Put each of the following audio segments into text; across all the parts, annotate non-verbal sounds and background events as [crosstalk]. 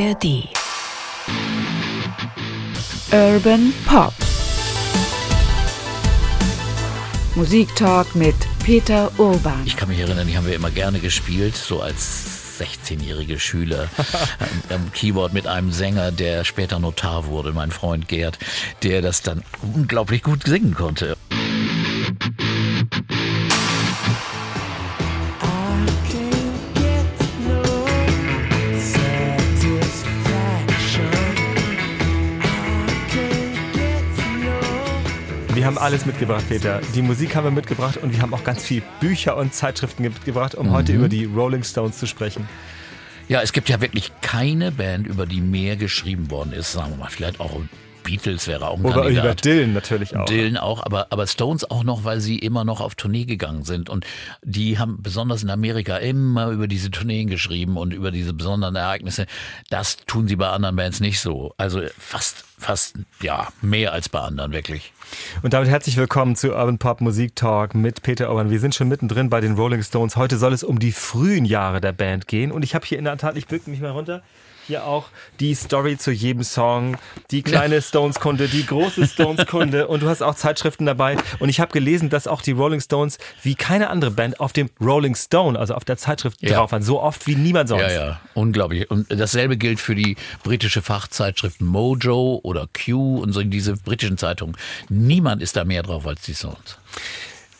ARD. Urban Pop. Musiktalk mit Peter Urban. Ich kann mich erinnern, die haben wir immer gerne gespielt, so als 16-jährige Schüler [laughs] am Keyboard mit einem Sänger, der später Notar wurde, mein Freund Gerd, der das dann unglaublich gut singen konnte. Alles mitgebracht, Peter. Die Musik haben wir mitgebracht und wir haben auch ganz viel Bücher und Zeitschriften mitgebracht, um mhm. heute über die Rolling Stones zu sprechen. Ja, es gibt ja wirklich keine Band, über die mehr geschrieben worden ist, sagen wir mal, vielleicht auch Beatles wäre auch ein Oder Kandidat. über Dylan natürlich auch. Dylan auch, aber, aber Stones auch noch, weil sie immer noch auf Tournee gegangen sind. Und die haben besonders in Amerika immer über diese Tourneen geschrieben und über diese besonderen Ereignisse. Das tun sie bei anderen Bands nicht so. Also fast, fast, ja, mehr als bei anderen, wirklich. Und damit herzlich willkommen zu Urban Pop Musik Talk mit Peter Orban. Wir sind schon mittendrin bei den Rolling Stones. Heute soll es um die frühen Jahre der Band gehen. Und ich habe hier in der Tat, ich bücke mich mal runter, hier auch die Story zu jedem Song, die kleine Stones-Kunde, die große Stones-Kunde [laughs] und du hast auch Zeitschriften dabei. Und ich habe gelesen, dass auch die Rolling Stones wie keine andere Band auf dem Rolling Stone, also auf der Zeitschrift ja. drauf waren. So oft wie niemand sonst. Ja, ja, unglaublich. Und dasselbe gilt für die britische Fachzeitschrift Mojo oder Q und so diese britischen Zeitungen. Niemand ist da mehr drauf als die Stones.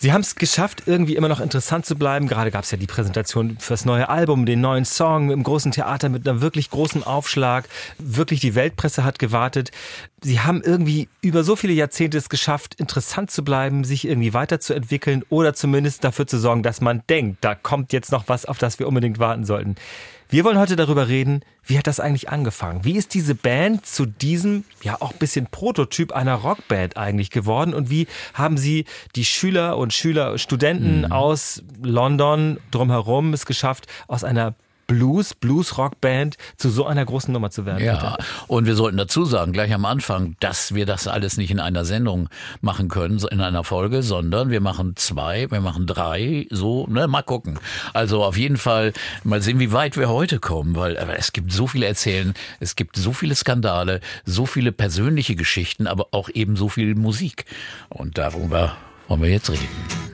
Sie haben es geschafft, irgendwie immer noch interessant zu bleiben. Gerade gab es ja die Präsentation fürs neue Album, den neuen Song im großen Theater mit einem wirklich großen Aufschlag. Wirklich die Weltpresse hat gewartet. Sie haben irgendwie über so viele Jahrzehnte es geschafft, interessant zu bleiben, sich irgendwie weiterzuentwickeln oder zumindest dafür zu sorgen, dass man denkt, da kommt jetzt noch was, auf das wir unbedingt warten sollten. Wir wollen heute darüber reden, wie hat das eigentlich angefangen? Wie ist diese Band zu diesem, ja auch ein bisschen Prototyp einer Rockband eigentlich geworden? Und wie haben sie die Schüler und Schüler, Studenten mhm. aus London drumherum es geschafft, aus einer Blues, Blues-Rock-Band zu so einer großen Nummer zu werden. Ja, bitte. und wir sollten dazu sagen, gleich am Anfang, dass wir das alles nicht in einer Sendung machen können, in einer Folge, sondern wir machen zwei, wir machen drei, so, ne, mal gucken. Also auf jeden Fall mal sehen, wie weit wir heute kommen, weil es gibt so viel erzählen, es gibt so viele Skandale, so viele persönliche Geschichten, aber auch eben so viel Musik. Und darüber wollen wir jetzt reden.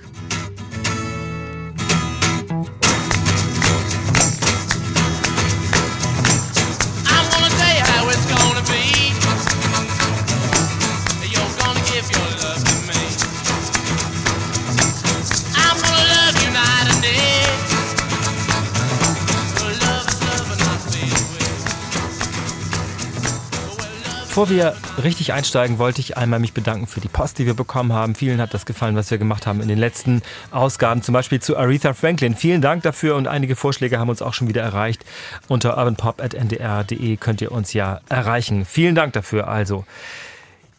Bevor wir richtig einsteigen, wollte ich einmal mich bedanken für die Post, die wir bekommen haben. Vielen hat das gefallen, was wir gemacht haben in den letzten Ausgaben, zum Beispiel zu Aretha Franklin. Vielen Dank dafür und einige Vorschläge haben uns auch schon wieder erreicht. Unter urbanpop.ndr.de könnt ihr uns ja erreichen. Vielen Dank dafür also.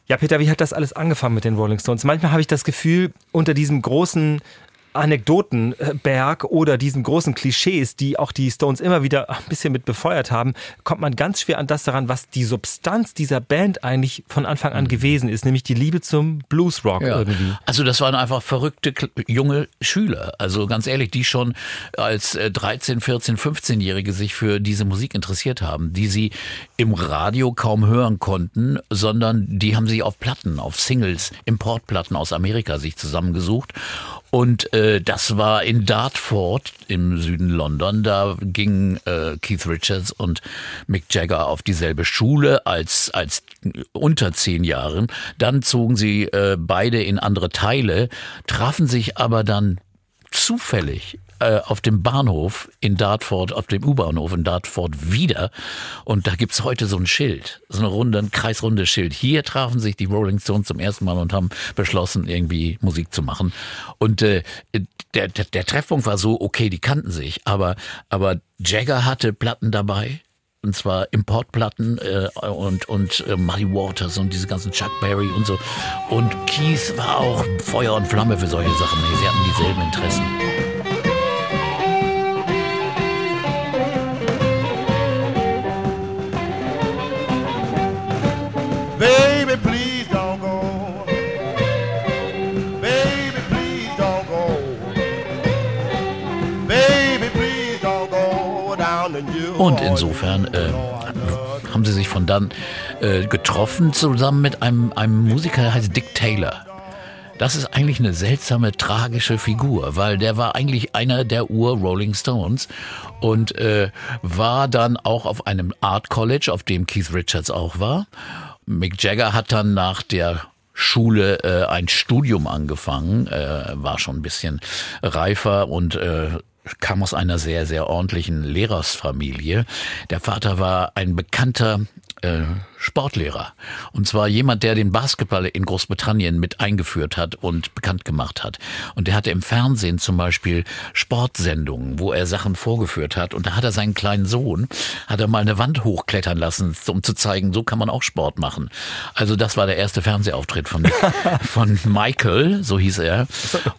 Ja, Peter, wie hat das alles angefangen mit den Rolling Stones? Manchmal habe ich das Gefühl, unter diesem großen Anekdotenberg oder diesen großen Klischees, die auch die Stones immer wieder ein bisschen mit befeuert haben, kommt man ganz schwer an das daran, was die Substanz dieser Band eigentlich von Anfang an mhm. gewesen ist, nämlich die Liebe zum Bluesrock ja. irgendwie. Also das waren einfach verrückte junge Schüler, also ganz ehrlich, die schon als 13, 14, 15-Jährige sich für diese Musik interessiert haben, die sie im Radio kaum hören konnten, sondern die haben sie auf Platten, auf Singles, Importplatten aus Amerika sich zusammengesucht und äh, das war in Dartford im Süden London. Da gingen äh, Keith Richards und Mick Jagger auf dieselbe Schule als, als unter zehn Jahren. Dann zogen sie äh, beide in andere Teile, trafen sich aber dann zufällig äh, auf dem Bahnhof in Dartford, auf dem U-Bahnhof in Dartford wieder. Und da gibt's heute so ein Schild, so eine runde, ein kreisrundes Schild. Hier trafen sich die Rolling Stones zum ersten Mal und haben beschlossen, irgendwie Musik zu machen. Und äh, der, der, der Treffpunkt war so, okay, die kannten sich, aber, aber Jagger hatte Platten dabei, und zwar Importplatten äh, und und äh, Muddy Waters und diese ganzen Chuck Berry und so und Keith war auch Feuer und Flamme für solche Sachen. Sie hatten dieselben Interessen. Und insofern äh, haben sie sich von dann äh, getroffen, zusammen mit einem, einem Musiker, der heißt Dick Taylor. Das ist eigentlich eine seltsame, tragische Figur, weil der war eigentlich einer der Ur-Rolling Stones und äh, war dann auch auf einem Art College, auf dem Keith Richards auch war. Mick Jagger hat dann nach der Schule äh, ein Studium angefangen, äh, war schon ein bisschen reifer und äh, kam aus einer sehr, sehr ordentlichen Lehrersfamilie. Der Vater war ein bekannter äh, Sportlehrer. Und zwar jemand, der den Basketball in Großbritannien mit eingeführt hat und bekannt gemacht hat. Und der hatte im Fernsehen zum Beispiel Sportsendungen, wo er Sachen vorgeführt hat. Und da hat er seinen kleinen Sohn, hat er mal eine Wand hochklettern lassen, um zu zeigen, so kann man auch Sport machen. Also das war der erste Fernsehauftritt von, [laughs] von Michael, so hieß er.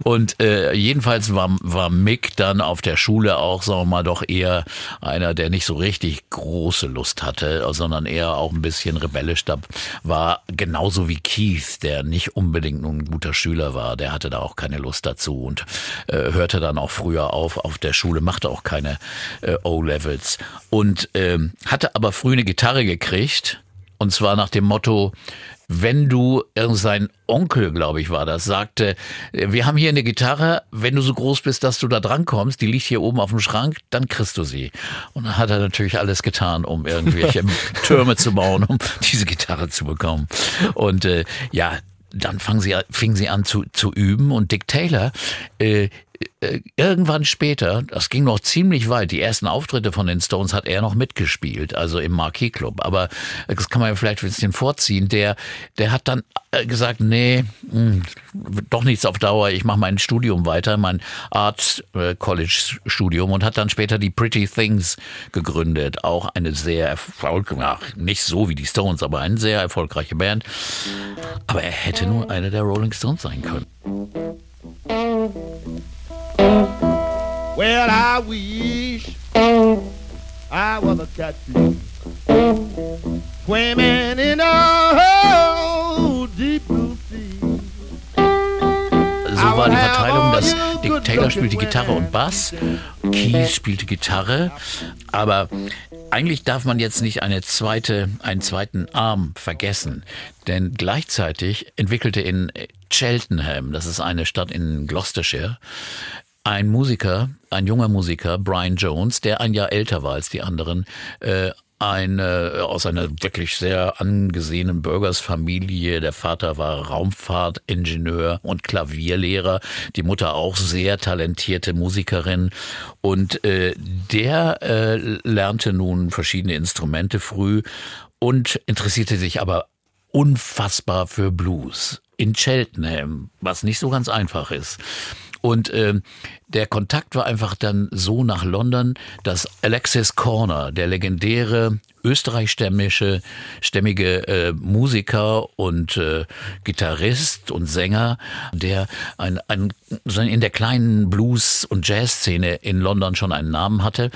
Und äh, jedenfalls war, war Mick dann auf der Schule auch, sagen wir mal, doch eher einer, der nicht so richtig große Lust hatte, sondern eher auch ein bisschen rebellisch. Da war, genauso wie Keith, der nicht unbedingt nun ein guter Schüler war, der hatte da auch keine Lust dazu und äh, hörte dann auch früher auf auf der Schule, machte auch keine äh, O-Levels und äh, hatte aber früh eine Gitarre gekriegt und zwar nach dem Motto, wenn du, sein Onkel, glaube ich, war das, sagte, wir haben hier eine Gitarre, wenn du so groß bist, dass du da dran kommst, die liegt hier oben auf dem Schrank, dann kriegst du sie. Und dann hat er natürlich alles getan, um irgendwelche [laughs] Türme zu bauen, um diese Gitarre zu bekommen. Und äh, ja, dann fang sie, fing sie an zu, zu üben und Dick Taylor äh, irgendwann später, das ging noch ziemlich weit, die ersten Auftritte von den Stones hat er noch mitgespielt, also im Marquis Club. Aber das kann man ja vielleicht ein bisschen vorziehen. Der, der hat dann äh, gesagt, nee, mh, hm, doch nichts auf Dauer. Ich mache mein Studium weiter, mein Art äh, College Studium und hat dann später die Pretty Things gegründet. Auch eine sehr erfolgreiche, nicht so wie die Stones, aber eine sehr erfolgreiche Band. Aber er hätte nur einer der Rolling Stones sein können. Well, I wish I was a catfish swimming in a deep blue sea. So war die Verteilung, dass Dick Taylor spielte Gitarre und Bass, Keith spielte Gitarre, aber eigentlich darf man jetzt nicht eine zweite, einen zweiten Arm vergessen, denn gleichzeitig entwickelte in Cheltenham, das ist eine Stadt in Gloucestershire, ein Musiker, ein junger Musiker, Brian Jones, der ein Jahr älter war als die anderen, äh, ein, äh, aus einer wirklich sehr angesehenen Bürgersfamilie. Der Vater war Raumfahrtingenieur und Klavierlehrer, die Mutter auch sehr talentierte Musikerin. Und äh, der äh, lernte nun verschiedene Instrumente früh und interessierte sich aber unfassbar für Blues in Cheltenham, was nicht so ganz einfach ist. Und äh, der Kontakt war einfach dann so nach London, dass Alexis Corner, der legendäre österreichstämmige stämmige äh, Musiker und äh, Gitarrist und Sänger, der ein, ein, in der kleinen Blues- und Jazzszene in London schon einen Namen hatte.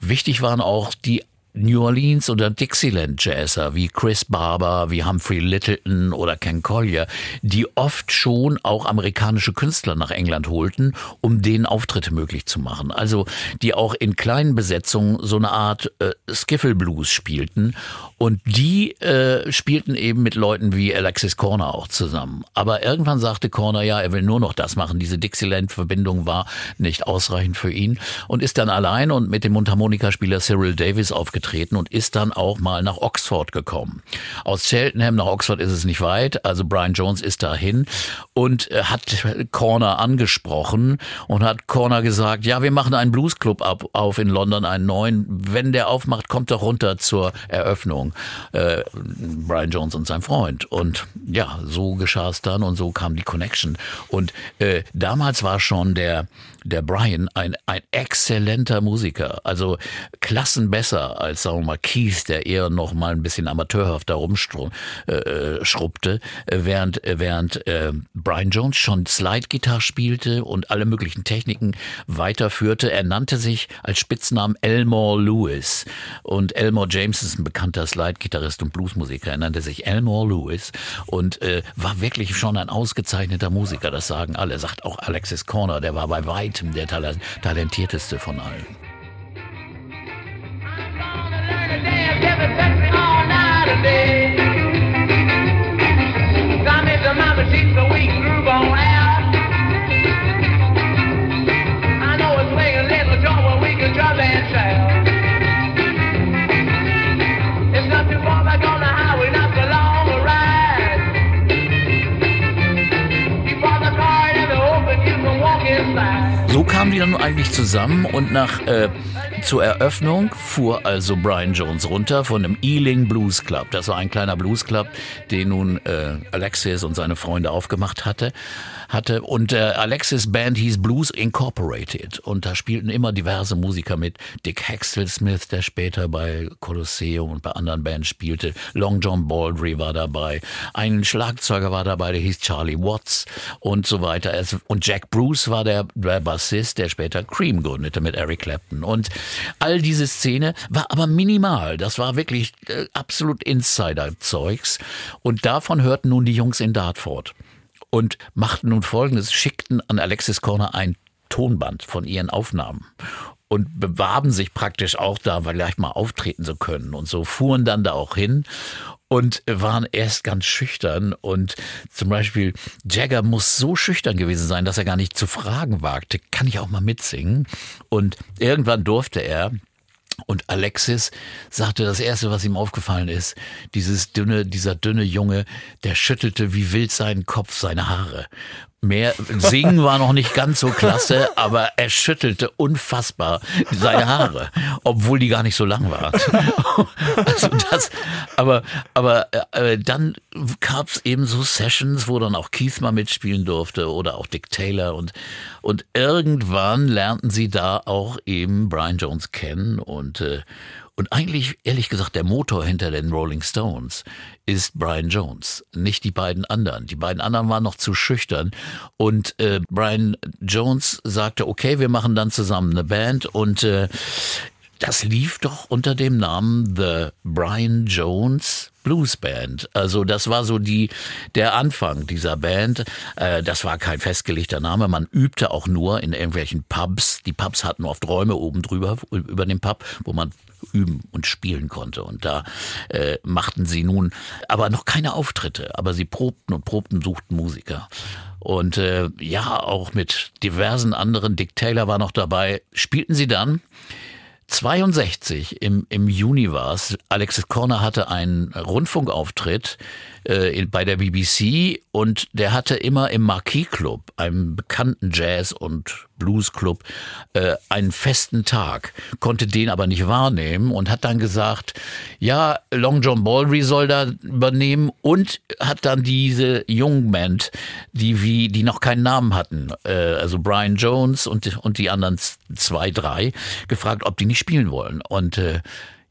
Wichtig waren auch die New Orleans oder Dixieland Jazzer wie Chris Barber, wie Humphrey Littleton oder Ken Collier, die oft schon auch amerikanische Künstler nach England holten, um denen Auftritte möglich zu machen. Also die auch in kleinen Besetzungen so eine Art äh, Skiffle Blues spielten und die äh, spielten eben mit Leuten wie Alexis Corner auch zusammen. Aber irgendwann sagte Corner, ja, er will nur noch das machen. Diese Dixieland-Verbindung war nicht ausreichend für ihn und ist dann allein und mit dem Mundharmonikaspieler Cyril Davis aufgetreten getreten und ist dann auch mal nach Oxford gekommen. Aus Cheltenham nach Oxford ist es nicht weit, also Brian Jones ist dahin und äh, hat Corner angesprochen und hat Corner gesagt, ja, wir machen einen Bluesclub auf in London, einen neuen. Wenn der aufmacht, kommt er runter zur Eröffnung. Äh, Brian Jones und sein Freund. Und ja, so geschah es dann und so kam die Connection. Und äh, damals war schon der der Brian ein, ein exzellenter Musiker, also Klassen besser als, sagen wir mal, Keith, der eher noch mal ein bisschen amateurhaft da rumschrubbte, äh, äh, während, äh, während äh, Brian Jones schon Slide-Gitarre spielte und alle möglichen Techniken weiterführte. Er nannte sich als Spitznamen Elmore Lewis und Elmore James ist ein bekannter Slide-Gitarrist und Bluesmusiker. Er nannte sich Elmore Lewis und äh, war wirklich schon ein ausgezeichneter Musiker, das sagen alle. Sagt auch Alexis Corner, der war bei weitem weitem der talentierteste von allen. Kamen die dann eigentlich zusammen und nach äh, zur Eröffnung fuhr also Brian Jones runter von dem Ealing Blues Club. Das war ein kleiner Blues Club, den nun äh, Alexis und seine Freunde aufgemacht hatte hatte. Und äh, Alexis Band hieß Blues Incorporated. Und da spielten immer diverse Musiker mit. Dick Hextall Smith, der später bei Colosseum und bei anderen Bands spielte. Long John Baldry war dabei. Ein Schlagzeuger war dabei, der hieß Charlie Watts und so weiter. Und Jack Bruce war der, der Bassist, der später Cream gründete mit Eric Clapton. Und all diese Szene war aber minimal. Das war wirklich äh, absolut Insider-Zeugs. Und davon hörten nun die Jungs in Dartford und machten nun Folgendes, schickten an Alexis Corner ein Tonband von ihren Aufnahmen und bewarben sich praktisch auch da, vielleicht mal auftreten zu können und so fuhren dann da auch hin und waren erst ganz schüchtern und zum Beispiel Jagger muss so schüchtern gewesen sein, dass er gar nicht zu fragen wagte, kann ich auch mal mitsingen? Und irgendwann durfte er und Alexis sagte, das erste, was ihm aufgefallen ist, dieses dünne, dieser dünne Junge, der schüttelte wie wild seinen Kopf, seine Haare. Mehr singen war noch nicht ganz so klasse, aber er schüttelte unfassbar seine Haare, obwohl die gar nicht so lang waren. Also das, aber aber äh, dann gab es eben so Sessions, wo dann auch Keith mal mitspielen durfte oder auch Dick Taylor und und irgendwann lernten sie da auch eben Brian Jones kennen und äh, und eigentlich, ehrlich gesagt, der Motor hinter den Rolling Stones ist Brian Jones, nicht die beiden anderen. Die beiden anderen waren noch zu schüchtern. Und äh, Brian Jones sagte, okay, wir machen dann zusammen eine Band. Und äh, das lief doch unter dem Namen The Brian Jones Blues Band. Also das war so die der Anfang dieser Band. Äh, das war kein festgelegter Name. Man übte auch nur in irgendwelchen Pubs. Die Pubs hatten oft Räume oben drüber über dem Pub, wo man üben und spielen konnte. Und da äh, machten sie nun aber noch keine Auftritte, aber sie probten und probten, suchten Musiker. Und äh, ja, auch mit diversen anderen, Dick Taylor war noch dabei, spielten sie dann 62 im, im Juni war es. Alexis Corner hatte einen Rundfunkauftritt äh, bei der BBC und der hatte immer im Marquis Club, einem bekannten Jazz- und Blues-Club, äh, einen festen Tag, konnte den aber nicht wahrnehmen und hat dann gesagt, ja, Long John Baldry soll da übernehmen und hat dann diese jungen Band, die wie, die noch keinen Namen hatten, äh, also Brian Jones und, und die anderen zwei, drei, gefragt, ob die nicht spielen wollen. Und äh,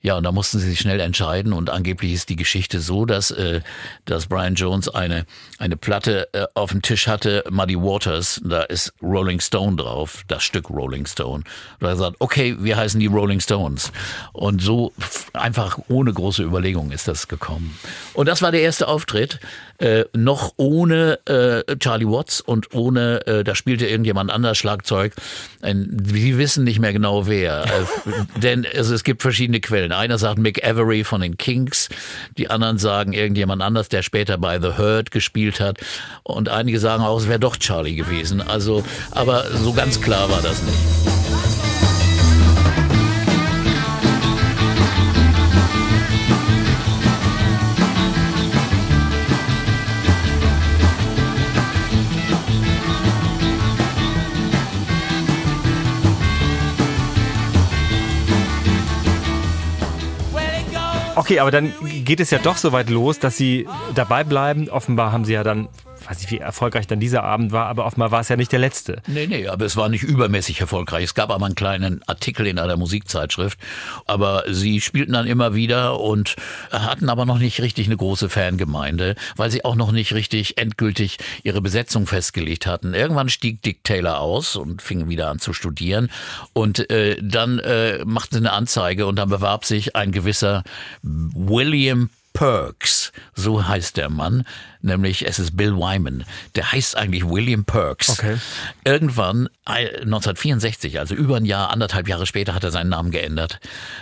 ja, und da mussten sie sich schnell entscheiden und angeblich ist die Geschichte so, dass, äh, dass Brian Jones eine, eine Platte äh, auf dem Tisch hatte, Muddy Waters, da ist Rolling Stone drauf, das Stück Rolling Stone. Und er sagt, okay, wir heißen die Rolling Stones. Und so einfach ohne große Überlegung ist das gekommen. Und das war der erste Auftritt, äh, noch ohne äh, Charlie Watts und ohne, äh, da spielte irgendjemand anders Schlagzeug. Ein, Sie wissen nicht mehr genau wer, äh, [laughs] denn also es gibt verschiedene Quellen. Einer sagt Mick Avery von den Kinks, die anderen sagen irgendjemand anders, der später bei The Hurt gespielt hat. Und einige sagen auch, es wäre doch Charlie gewesen. Also, aber so ganz klar war das nicht. Okay, aber dann geht es ja doch so weit los, dass sie dabei bleiben. Offenbar haben sie ja dann weiß nicht, wie erfolgreich dann dieser Abend war, aber offenbar war es ja nicht der letzte. Nee, nee, aber es war nicht übermäßig erfolgreich. Es gab aber einen kleinen Artikel in einer Musikzeitschrift, aber sie spielten dann immer wieder und hatten aber noch nicht richtig eine große Fangemeinde, weil sie auch noch nicht richtig endgültig ihre Besetzung festgelegt hatten. Irgendwann stieg Dick Taylor aus und fing wieder an zu studieren und äh, dann äh, machten sie eine Anzeige und dann bewarb sich ein gewisser William Perks, so heißt der Mann, nämlich es ist Bill Wyman. Der heißt eigentlich William Perks. Okay. Irgendwann 1964, also über ein Jahr, anderthalb Jahre später, hat er seinen Namen geändert,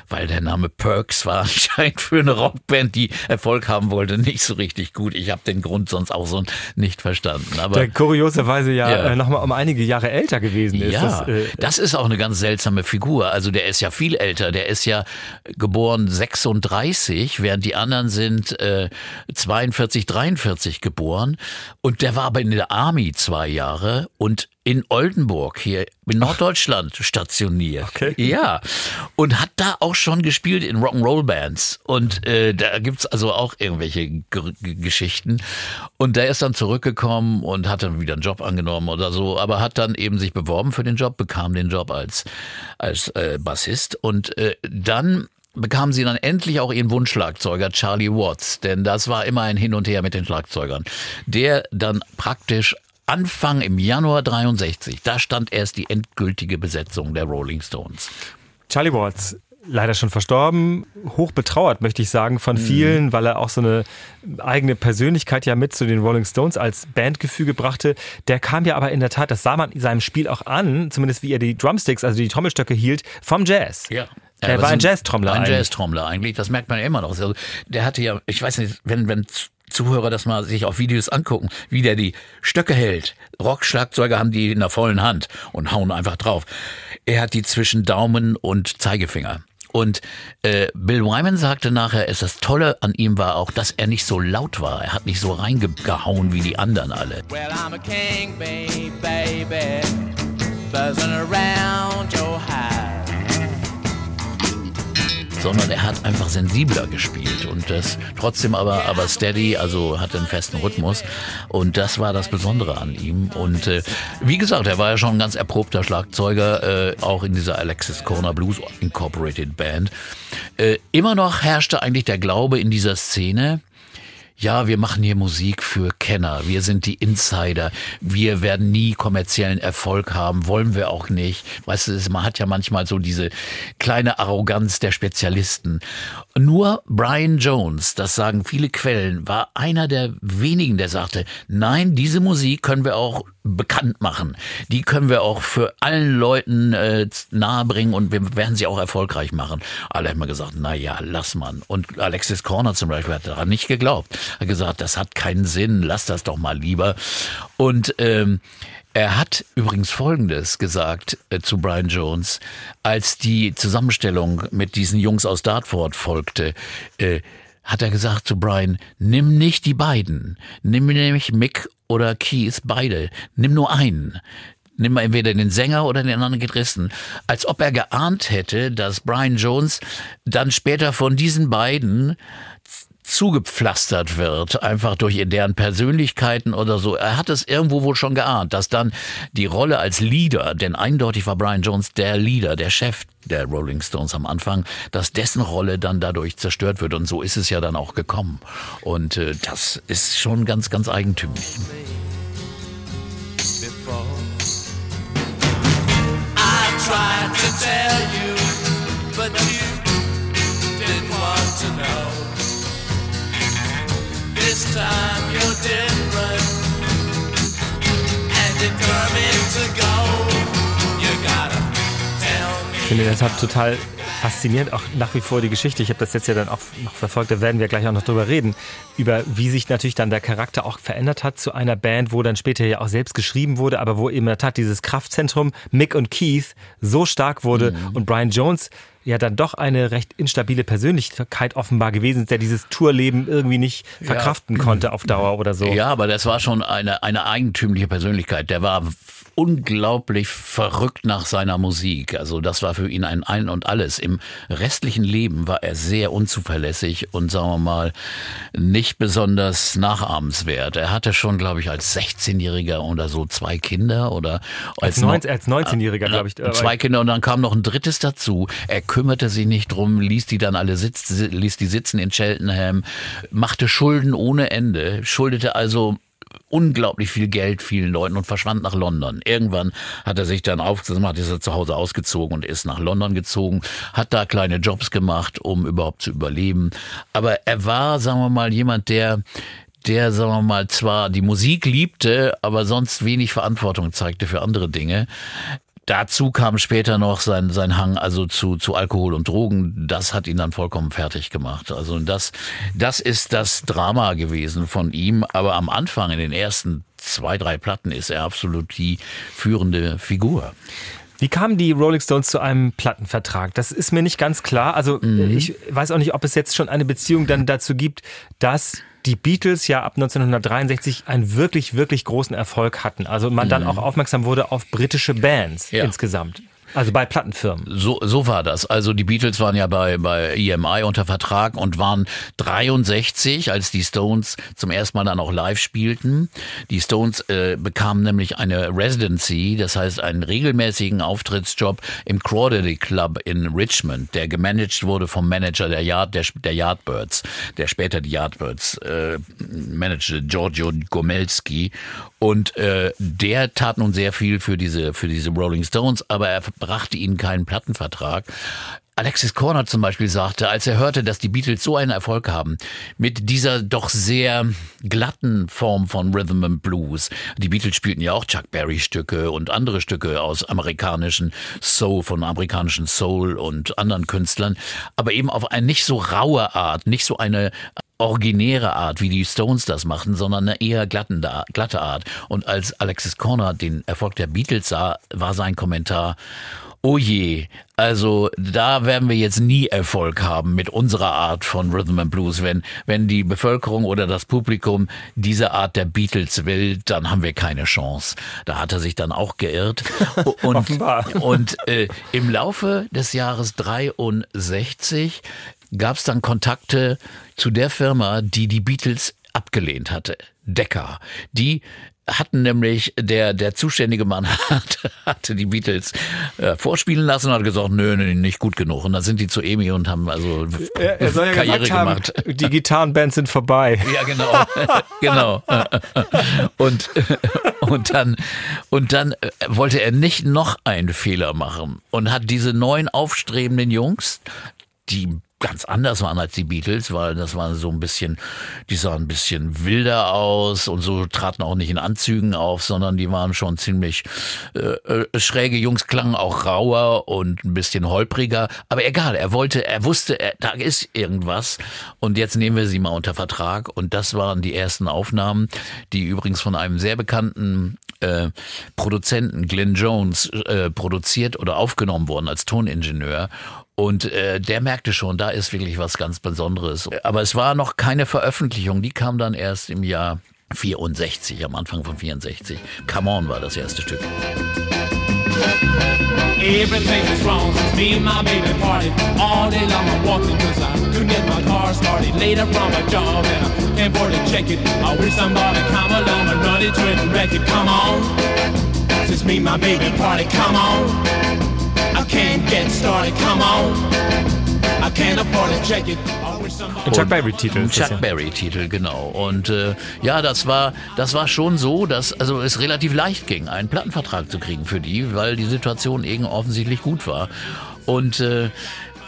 weil der Name Perks war [laughs] anscheinend für eine Rockband, die Erfolg haben wollte, nicht so richtig gut. Ich habe den Grund sonst auch so nicht verstanden. Aber der kurioserweise ja, ja. Äh, noch mal um einige Jahre älter gewesen ist. Ja, das, äh, das ist auch eine ganz seltsame Figur. Also der ist ja viel älter. Der ist ja geboren 36, während die anderen sind äh, 42, 43 1940 geboren und der war aber in der Army zwei Jahre und in Oldenburg hier in Norddeutschland Ach. stationiert. Okay. Ja. Und hat da auch schon gespielt in Rock'n'Roll Bands. Und äh, da gibt's also auch irgendwelche G Geschichten. Und der ist dann zurückgekommen und hat dann wieder einen Job angenommen oder so, aber hat dann eben sich beworben für den Job, bekam den Job als, als äh, Bassist. Und äh, dann bekamen sie dann endlich auch ihren Wunschschlagzeuger Charlie Watts, denn das war immer ein Hin und Her mit den Schlagzeugern, der dann praktisch Anfang im Januar 63, da stand erst die endgültige Besetzung der Rolling Stones. Charlie Watts, leider schon verstorben, hoch betrauert, möchte ich sagen, von mhm. vielen, mhm. weil er auch so eine eigene Persönlichkeit ja mit zu den Rolling Stones als Bandgefüge brachte. Der kam ja aber in der Tat, das sah man in seinem Spiel auch an, zumindest wie er die Drumsticks, also die Trommelstöcke hielt, vom Jazz. Ja. Er ja, war ein Jazz-Trommler. Ein Jazz-Trommler eigentlich, das merkt man ja immer noch. Also, der hatte ja, ich weiß nicht, wenn, wenn Zuhörer das mal sich auf Videos angucken, wie der die Stöcke hält. Rockschlagzeuger haben die in der vollen Hand und hauen einfach drauf. Er hat die zwischen Daumen und Zeigefinger. Und äh, Bill Wyman sagte nachher, es das Tolle an ihm war auch, dass er nicht so laut war. Er hat nicht so reingehauen wie die anderen alle. Well, sondern er hat einfach sensibler gespielt und das trotzdem aber aber steady, also hatte einen festen Rhythmus. Und das war das Besondere an ihm. Und äh, wie gesagt, er war ja schon ein ganz erprobter Schlagzeuger, äh, auch in dieser Alexis Corner Blues Incorporated Band. Äh, immer noch herrschte eigentlich der Glaube in dieser Szene, ja, wir machen hier Musik für Kenner, wir sind die Insider, wir werden nie kommerziellen Erfolg haben, wollen wir auch nicht. Weißt du, man hat ja manchmal so diese kleine Arroganz der Spezialisten. Nur Brian Jones, das sagen viele Quellen, war einer der wenigen, der sagte, nein, diese Musik können wir auch bekannt machen. Die können wir auch für allen Leuten äh, nahebringen und wir werden sie auch erfolgreich machen. Alle haben immer gesagt, na ja, lass man. Und Alexis Corner zum Beispiel hat daran nicht geglaubt. Er hat gesagt, das hat keinen Sinn, lass das doch mal lieber. Und ähm, er hat übrigens Folgendes gesagt äh, zu Brian Jones, als die Zusammenstellung mit diesen Jungs aus Dartford folgte. Äh, hat er gesagt zu Brian, nimm nicht die beiden. Nimm nämlich Mick oder Keith, beide. Nimm nur einen. Nimm mal entweder den Sänger oder den anderen Gitarristen. Als ob er geahnt hätte, dass Brian Jones dann später von diesen beiden zugepflastert wird, einfach durch deren Persönlichkeiten oder so. Er hat es irgendwo wohl schon geahnt, dass dann die Rolle als Leader, denn eindeutig war Brian Jones der Leader, der Chef der Rolling Stones am Anfang, dass dessen Rolle dann dadurch zerstört wird. Und so ist es ja dann auch gekommen. Und äh, das ist schon ganz, ganz eigentümlich. I tried to tell you, time you're different and determined. Ich finde das hat total faszinierend, auch nach wie vor die Geschichte. Ich habe das jetzt ja dann auch noch verfolgt, da werden wir gleich auch noch drüber reden, über wie sich natürlich dann der Charakter auch verändert hat zu einer Band, wo dann später ja auch selbst geschrieben wurde, aber wo eben in der Tat dieses Kraftzentrum Mick und Keith so stark wurde mhm. und Brian Jones ja dann doch eine recht instabile Persönlichkeit offenbar gewesen ist, der dieses Tourleben irgendwie nicht verkraften ja. konnte auf Dauer oder so. Ja, aber das war schon eine, eine eigentümliche Persönlichkeit. Der war unglaublich verrückt nach seiner Musik. Also das war für ihn ein Ein und Alles. Im restlichen Leben war er sehr unzuverlässig und sagen wir mal nicht besonders nachahmenswert. Er hatte schon, glaube ich, als 16-Jähriger oder so zwei Kinder oder als, als, als 19-Jähriger, glaube ich. Zwei Kinder und dann kam noch ein drittes dazu. Er kümmerte sich nicht drum, ließ die dann alle sitzen, ließ die sitzen in Cheltenham, machte Schulden ohne Ende, schuldete also unglaublich viel Geld vielen Leuten und verschwand nach London. Irgendwann hat er sich dann aufgemacht, ist er zu Hause ausgezogen und ist nach London gezogen, hat da kleine Jobs gemacht, um überhaupt zu überleben. Aber er war, sagen wir mal, jemand, der der, sagen wir mal, zwar die Musik liebte, aber sonst wenig Verantwortung zeigte für andere Dinge. Dazu kam später noch sein, sein Hang also zu, zu Alkohol und Drogen. Das hat ihn dann vollkommen fertig gemacht. Also das, das ist das Drama gewesen von ihm. Aber am Anfang, in den ersten zwei, drei Platten, ist er absolut die führende Figur. Wie kamen die Rolling Stones zu einem Plattenvertrag? Das ist mir nicht ganz klar. Also mhm. ich weiß auch nicht, ob es jetzt schon eine Beziehung dann dazu gibt, dass die Beatles ja ab 1963 einen wirklich, wirklich großen Erfolg hatten. Also man dann auch aufmerksam wurde auf britische Bands Ja. insgesamt. Also bei Plattenfirmen. So, so war das. Also die Beatles waren ja bei, bei EMI unter Vertrag und waren 63, als die Stones zum ersten Mal dann auch live spielten. Die Stones äh, bekamen nämlich eine Residency, das heißt einen regelmäßigen Auftrittsjob im Crawdaddy Club in Richmond, der gemanagt wurde vom Manager der, Yard, der, der Yardbirds, der später die Yardbirds äh, managte, Giorgio Gomelski. Und äh, der tat nun sehr viel für diese, für diese Rolling Stones, aber er brachte ihnen keinen Plattenvertrag. Alexis Corner zum Beispiel sagte, als er hörte, dass die Beatles so einen Erfolg haben, mit dieser doch sehr glatten Form von Rhythm and Blues. Die Beatles spielten ja auch Chuck Berry Stücke und andere Stücke aus amerikanischen Soul, von amerikanischen Soul und anderen Künstlern, aber eben auf eine nicht so raue Art, nicht so eine originäre Art, wie die Stones das machen, sondern eine eher glatte Art. Und als Alexis Corner den Erfolg der Beatles sah, war sein Kommentar, Oh je, also da werden wir jetzt nie Erfolg haben mit unserer Art von Rhythm and Blues. Wenn, wenn die Bevölkerung oder das Publikum diese Art der Beatles will, dann haben wir keine Chance. Da hat er sich dann auch geirrt. [laughs] Und, Offenbar. und äh, im Laufe des Jahres 63 gab es dann Kontakte zu der Firma, die die Beatles abgelehnt hatte. Decca. Die hatten nämlich der der zuständige Mann [laughs] hat, hatte die Beatles äh, vorspielen lassen und hat gesagt, nö, nö, nicht gut genug. Und dann sind die zu EMI und haben also Er, er ja Karriere gesagt haben, gemacht. die Gitarrenbands sind vorbei. [laughs] Ja, genau. [laughs] genau. Und, und dann, und dann äh, wollte er nicht noch einen Fehler machen und hat diese neuen aufstrebenden Jungs, die ganz anders waren als die Beatles, weil das waren so ein bisschen, die sahen ein bisschen wilder aus und so traten auch nicht in Anzügen auf, sondern die waren schon ziemlich äh, äh, schräge Jungs, klangen auch rauer und ein bisschen holpriger. Aber egal, er wollte, er wusste, er, da ist irgendwas und jetzt nehmen wir sie mal unter Vertrag und das waren die ersten Aufnahmen, die übrigens von einem sehr bekannten äh, Produzenten, Glenn Jones, äh, produziert oder aufgenommen wurden als Toningenieur. Und äh, der merkte schon, da ist wirklich was ganz Besonderes. Aber es war noch keine Veröffentlichung, die kam dann erst im Jahr 64, am Anfang von 64. Come On war das erste Stück. Everything is wrong since me and my baby parted all day long. I'm walking cause I couldn't get my car started. Later from a job and I can't afford to check it. I wish somebody come along and run into it and wreck it. Come on, since me and my baby parted. Come on, I can't Ein Chuck Berry-Titel ist das Chuck ja. Berry-Titel, genau. Und äh, ja, das war, das war schon so, dass also es relativ leicht ging, einen Plattenvertrag zu kriegen für die, weil die Situation eben offensichtlich gut war. Und äh,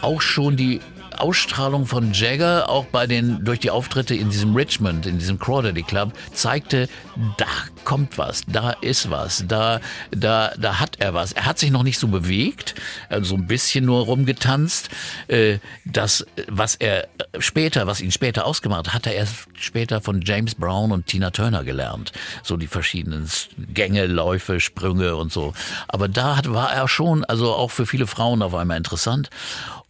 auch schon die Ausstrahlung von Jagger, auch bei den, durch die Auftritte in diesem Richmond, in diesem Crawdaddy Club, zeigte, da kommt was, da ist was, da, da, da hat er was. Er hat sich noch nicht so bewegt, also so ein bisschen nur rumgetanzt. Äh, das, was er später, was ihn später ausgemacht hat er erst später von James Brown und Tina Turner gelernt. So die verschiedenen Gänge, Läufe, Sprünge und so. Aber da hat, war er schon, also auch für viele Frauen auf einmal interessant.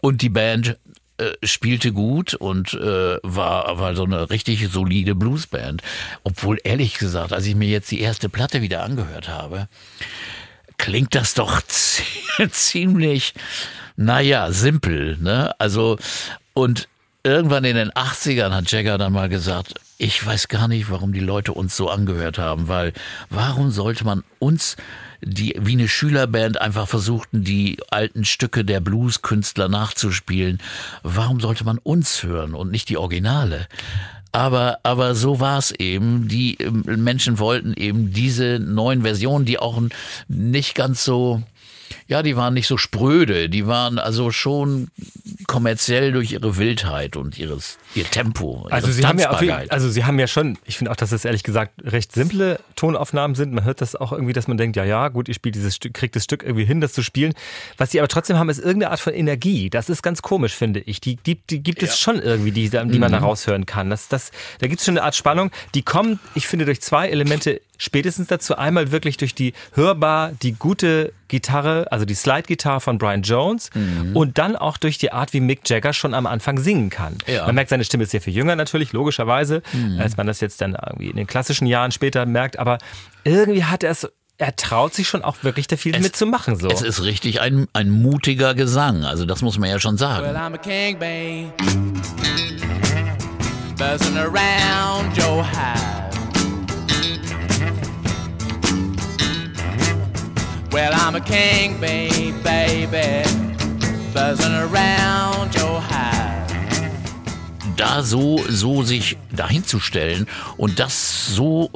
Und die Band äh, spielte gut und äh, war, war so eine richtig solide Bluesband. Obwohl, ehrlich gesagt, als ich mir jetzt die erste Platte wieder angehört habe, klingt das doch [laughs] ziemlich, naja, simpel. Ne? Also, und irgendwann in den 80ern hat Jagger dann mal gesagt, ich weiß gar nicht, warum die Leute uns so angehört haben, weil warum sollte man uns die wie eine Schülerband einfach versuchten, die alten Stücke der Blueskünstler nachzuspielen. Warum sollte man uns hören und nicht die Originale? Aber, aber so war es eben. Die ähm, Menschen wollten eben diese neuen Versionen, die auch nicht ganz so, ja, die waren nicht so spröde. Die waren also schon kommerziell durch ihre Wildheit und ihres, ihr Tempo. Also sie haben ja auf also sie haben ja schon, ich finde auch, dass das ehrlich gesagt recht simple Tonaufnahmen sind. Man hört das auch irgendwie, dass man denkt, ja, ja, gut, ihr spielt dieses Stück, kriegt das Stück irgendwie hin, das zu spielen. Was sie aber trotzdem haben, ist irgendeine Art von Energie. Das ist ganz komisch, finde ich. Die, die, die gibt es schon irgendwie, die, die man da raushören kann. Das, das, da gibt es schon eine Art Spannung. Die kommt, ich finde, durch zwei Elemente spätestens dazu. Einmal wirklich durch die hörbar, die gute Gitarre, also die Slide-Gitarre von Brian Jones Mhm. und dann auch durch die Art, wie Mick Jagger schon am Anfang singen kann. Ja. Man merkt, seine Stimme ist sehr viel jünger natürlich, logischerweise, Mhm. als man das jetzt dann irgendwie in den klassischen Jahren später merkt, aber irgendwie hat er es er traut sich schon auch wirklich da viel mitzumachen. So. Es ist richtig ein, ein mutiger Gesang, also das muss man ja schon Well, sagen. I'm a king, babe. Buzzing around your hive. Well, I'm a king, baby. Buzzing around your hive. Da so, so sich dahin zu stellen und das so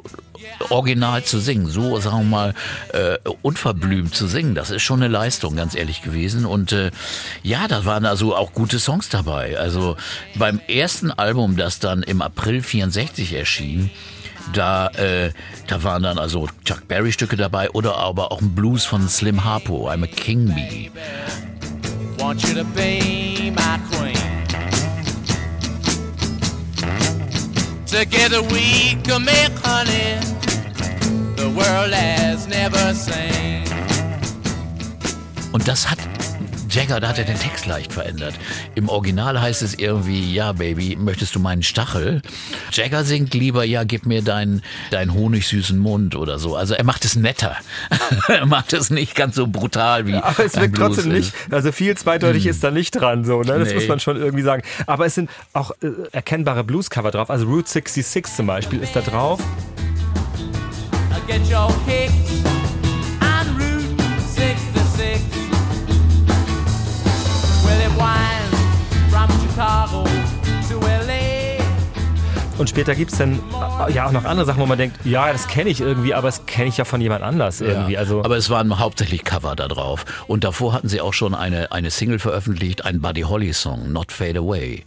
original zu singen, so sagen wir mal äh, unverblümt zu singen, das ist schon eine Leistung, ganz ehrlich gewesen. Und äh, ja, da waren also auch gute Songs dabei. Also beim ersten Album, das dann im April 64 erschien, da, äh, da waren dann also Chuck Berry Stücke dabei oder aber auch ein Blues von Slim Harpo, I'm a King Bee. Want you to be my queen. Together we can make honey the world has never seen. Und das hat Jagger, da hat er den Text leicht verändert. Im Original heißt es irgendwie, ja, Baby, möchtest du meinen Stachel? Jagger singt lieber, ja, gib mir deinen, deinen honigsüßen Mund oder so. Also er macht es netter. [laughs] er macht es nicht ganz so brutal wie. Aber es wirkt trotzdem nicht, ist. also viel zweideutig ist da nicht dran, so, ne? Das Nee. muss man schon irgendwie sagen. Aber es sind auch äh, erkennbare Bluescover drauf. Also Route 66 zum Beispiel ist da drauf. I get your kicks Und später gibt's dann äh, ja auch noch andere Sachen, wo man denkt, ja, das kenne ich irgendwie, aber das kenne ich ja von jemand anders irgendwie. Ja, Also aber es waren hauptsächlich Cover da drauf. Und davor hatten sie auch schon eine, eine Single veröffentlicht, ein Buddy Holly Song, Not Fade Away.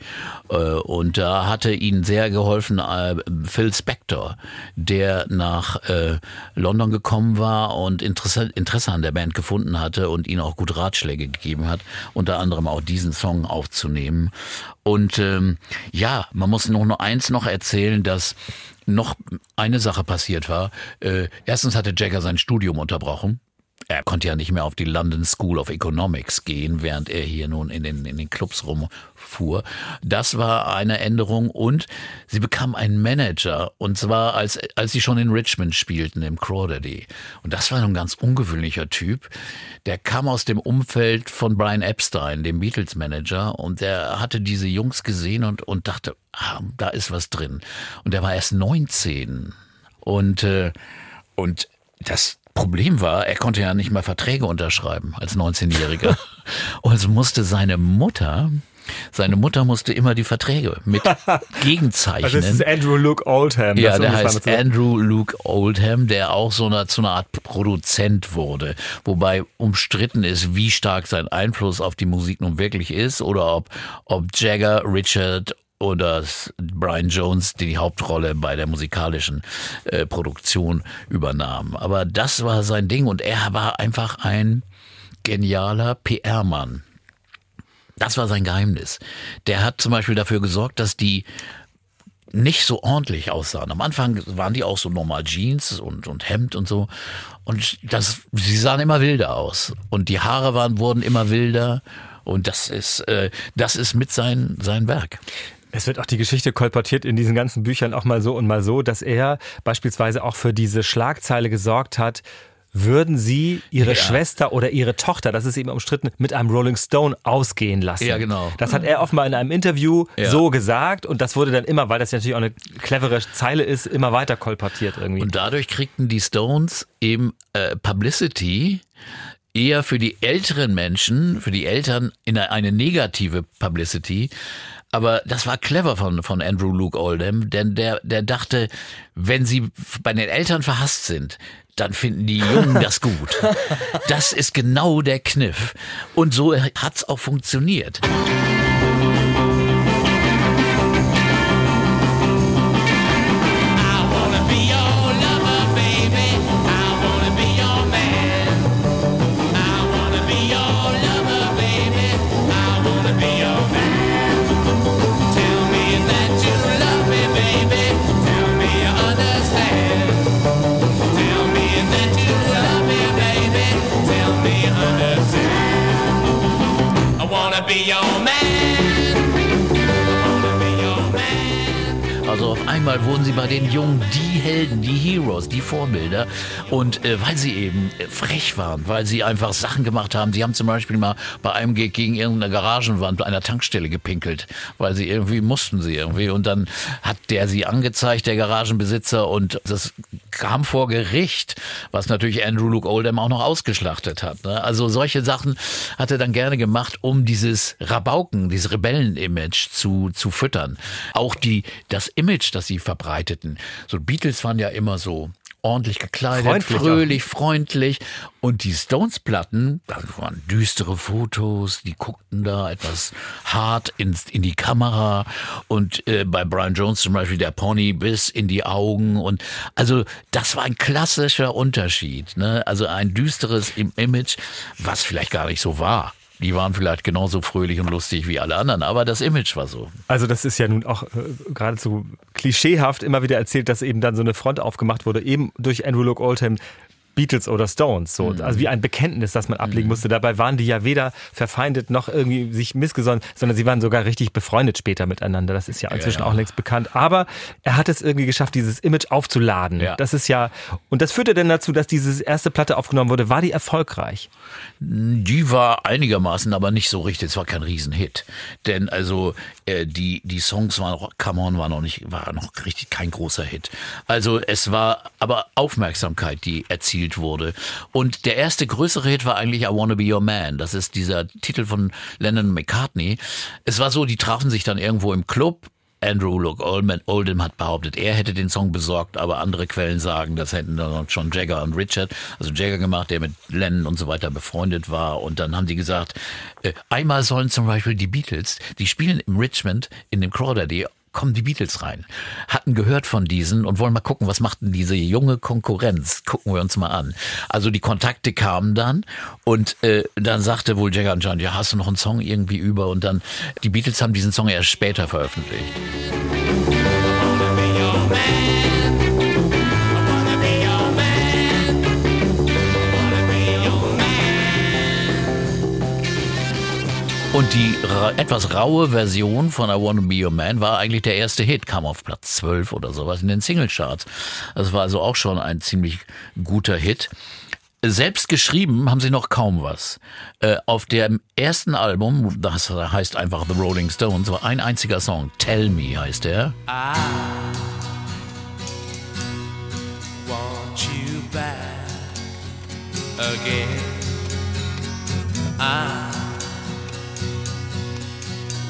Äh, Und da hatte ihnen sehr geholfen äh, Phil Spector, der nach äh, London gekommen war und Interesse, an der Band gefunden hatte und ihnen auch gut Ratschläge gegeben hat, unter anderem auch diesen Song aufzunehmen. Und ähm, ja, man muss noch nur eins noch erzählen, dass noch eine Sache passiert war. Äh, erstens hatte Jagger sein Studium unterbrochen. Er konnte ja nicht mehr auf die London School of Economics gehen, während er hier nun in den, in den Clubs rumfuhr. Das war eine Änderung und sie bekam einen Manager und zwar als, als sie schon in Richmond spielten im Crawdaddy. Und das war ein ganz ungewöhnlicher Typ. Der kam aus dem Umfeld von Brian Epstein, dem Beatles Manager und der hatte diese Jungs gesehen und, und dachte, ah, da ist was drin. Und der war erst 19 und, äh, und das Problem war, er konnte ja nicht mal Verträge unterschreiben als 19-Jähriger. [laughs] Und es musste seine Mutter, seine Mutter musste immer die Verträge mit [laughs] gegenzeichnen. Also das ist Andrew Luke Oldham. Ja, der heißt. Andrew Luke Oldham, der auch so eine, zu einer Art Produzent wurde. Wobei umstritten ist, wie stark sein Einfluss auf die Musik nun wirklich ist oder ob, ob Jagger, Richard oder Brian Jones die Hauptrolle bei der musikalischen äh, Produktion übernahmen. Aber das war sein Ding und er war einfach ein genialer PR-Mann. Das war sein Geheimnis. Der hat zum Beispiel dafür gesorgt, dass die nicht so ordentlich aussahen. Am Anfang waren die auch so normal Jeans und, und Hemd und so. Und das, sie sahen immer wilder aus. Und die Haare waren, wurden immer wilder. Und das ist, äh, das ist mit sein, sein Werk. Es wird auch die Geschichte kolportiert in diesen ganzen Büchern auch mal so und mal so, dass er beispielsweise auch für diese Schlagzeile gesorgt hat, würden sie ihre Ja. Schwester oder ihre Tochter, das ist eben umstritten, mit einem Rolling Stone ausgehen lassen. Ja, genau. Das hat er offenbar in einem Interview Ja. so gesagt und das wurde dann immer, weil das ja natürlich auch eine clevere Zeile ist, immer weiter kolportiert irgendwie. Und dadurch kriegten die Stones eben äh, Publicity eher für die älteren Menschen, für die Eltern in eine, eine negative Publicity. Aber das war clever von, von Andrew Luke Oldham, denn der, der dachte, wenn sie bei den Eltern verhasst sind, dann finden die Jungen das [laughs] gut. Das ist genau der Kniff. Und so hat's auch funktioniert. Einmal wurden sie bei den Jungen die Helden, die Heroes, die Vorbilder. Und äh, weil sie eben äh, frech waren, weil sie einfach Sachen gemacht haben. Sie haben zum Beispiel mal bei einem Gig gegen irgendeine Garagenwand einer Tankstelle gepinkelt, weil sie irgendwie mussten sie irgendwie. Und dann hat der sie angezeigt, der Garagenbesitzer. Und das kam vor Gericht, was natürlich Andrew Luke Oldham auch noch ausgeschlachtet hat. Ne? Also solche Sachen hat er dann gerne gemacht, um dieses Rabauken, dieses Rebellen-Image zu, zu füttern. Auch die, das Image, das sie verbreiteten. So Beatles waren ja immer so ordentlich gekleidet, Freundlich auch. fröhlich, freundlich. Und die Stones-Platten, das waren düstere Fotos, die guckten da etwas hart ins, in die Kamera. Und äh, bei Brian Jones zum Beispiel der Pony bis in die Augen. Und also das war ein klassischer Unterschied. Ne? Also ein düsteres im Image, was vielleicht gar nicht so war. Die waren vielleicht genauso fröhlich und lustig wie alle anderen, aber das Image war so. Also das ist ja nun auch äh, geradezu klischeehaft immer wieder erzählt, dass eben dann so eine Front aufgemacht wurde, eben durch Andrew Luke Oldham. Beatles oder Stones, so. Also wie ein Bekenntnis, das man ablegen musste. Dabei waren die ja weder verfeindet noch irgendwie sich missgesonnen, sondern sie waren sogar richtig befreundet später miteinander. Das ist ja inzwischen ja. auch längst bekannt. Aber er hat es irgendwie geschafft, dieses Image aufzuladen. Ja. Das ist ja, und das führte dann dazu, dass diese erste Platte aufgenommen wurde. War die erfolgreich? Die war einigermaßen, aber nicht so richtig. Es war kein Riesenhit. Denn also äh, die, die Songs waren noch, Come On war noch nicht, war noch richtig kein großer Hit. Also es war aber Aufmerksamkeit, die erzielt wurde. Und der erste größere Hit war eigentlich I Wanna Be Your Man. Das ist dieser Titel von Lennon McCartney. Es war so, die trafen sich dann irgendwo im Club Andrew Luke Oldham, Oldham hat behauptet, er hätte den Song besorgt, aber andere Quellen sagen, das hätten dann schon Jagger und Richard, also Jagger gemacht, der mit Lennon und so weiter befreundet war. Und dann haben die gesagt, äh, einmal sollen zum Beispiel die Beatles, die spielen im Richmond in dem Crawdaddy kommen die Beatles rein. Hatten gehört von diesen und wollen mal gucken, was macht denn diese junge Konkurrenz? Gucken wir uns mal an. Also die Kontakte kamen dann und äh, dann sagte wohl Jagger und John, ja, hast du noch einen Song irgendwie über? Und dann, die Beatles haben diesen Song erst später veröffentlicht. Und die etwas raue Version von I Wanna Be Your Man war eigentlich der erste Hit, kam auf Platz 12 oder sowas in den Singlecharts. Das war also auch schon ein ziemlich guter Hit. Selbst geschrieben haben sie noch kaum was. Äh, auf dem ersten Album, das heißt einfach The Rolling Stones, war ein einziger Song, Tell Me heißt er. want you back again. I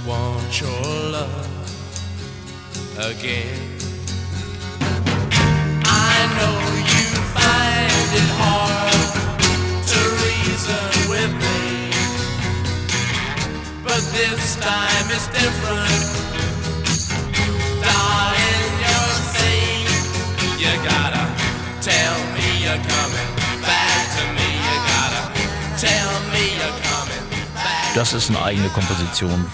want your love again. I know you find it hard to reason with me, but this time it's different. Das ist eine eigene Komposition.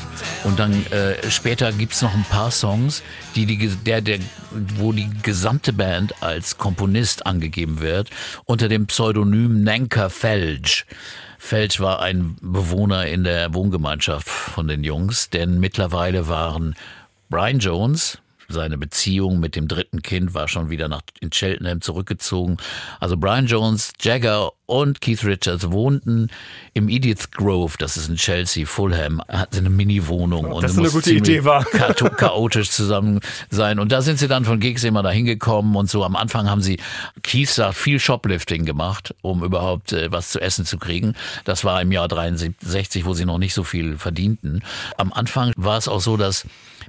Und dann äh, später gibt's noch ein paar Songs, die, die der, der, wo die gesamte Band als Komponist angegeben wird, unter dem Pseudonym Nanka Felge. Felge war ein Bewohner in der Wohngemeinschaft von den Jungs, denn mittlerweile waren Brian Jones, seine Beziehung mit dem dritten Kind war schon wieder nach in Cheltenham zurückgezogen. Also Brian Jones, Jagger und Keith Richards wohnten im Edith Grove, das ist in Chelsea, Fulham, hatten eine Mini-Wohnung und das es eine gute Idee war. [laughs] [laughs] chaotisch zusammen sein. Und da sind sie dann von Gigs immer dahin gekommen und so. Am Anfang haben sie, Keith sagt, viel Shoplifting gemacht, um überhaupt äh, was zu essen zu kriegen. Das war im Jahr 63, wo sie noch nicht so viel verdienten. Am Anfang war es auch so, dass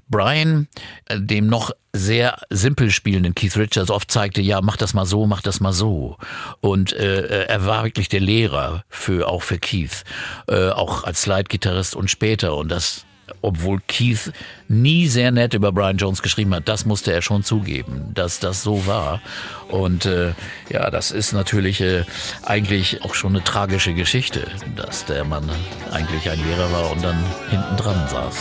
Brian äh, dem noch sehr simpel spielenden Keith Richards oft zeigte, ja, mach das mal so, mach das mal so. Und äh, er war wirklich der Lehrer für auch für Keith, äh, auch als Slide-Gitarrist und später. Und das obwohl Keith nie sehr nett über Brian Jones geschrieben hat, das musste er schon zugeben, dass das so war. Und äh, ja, das ist natürlich äh, eigentlich auch schon eine tragische Geschichte, dass der Mann eigentlich ein Lehrer war und dann hinten dran saß.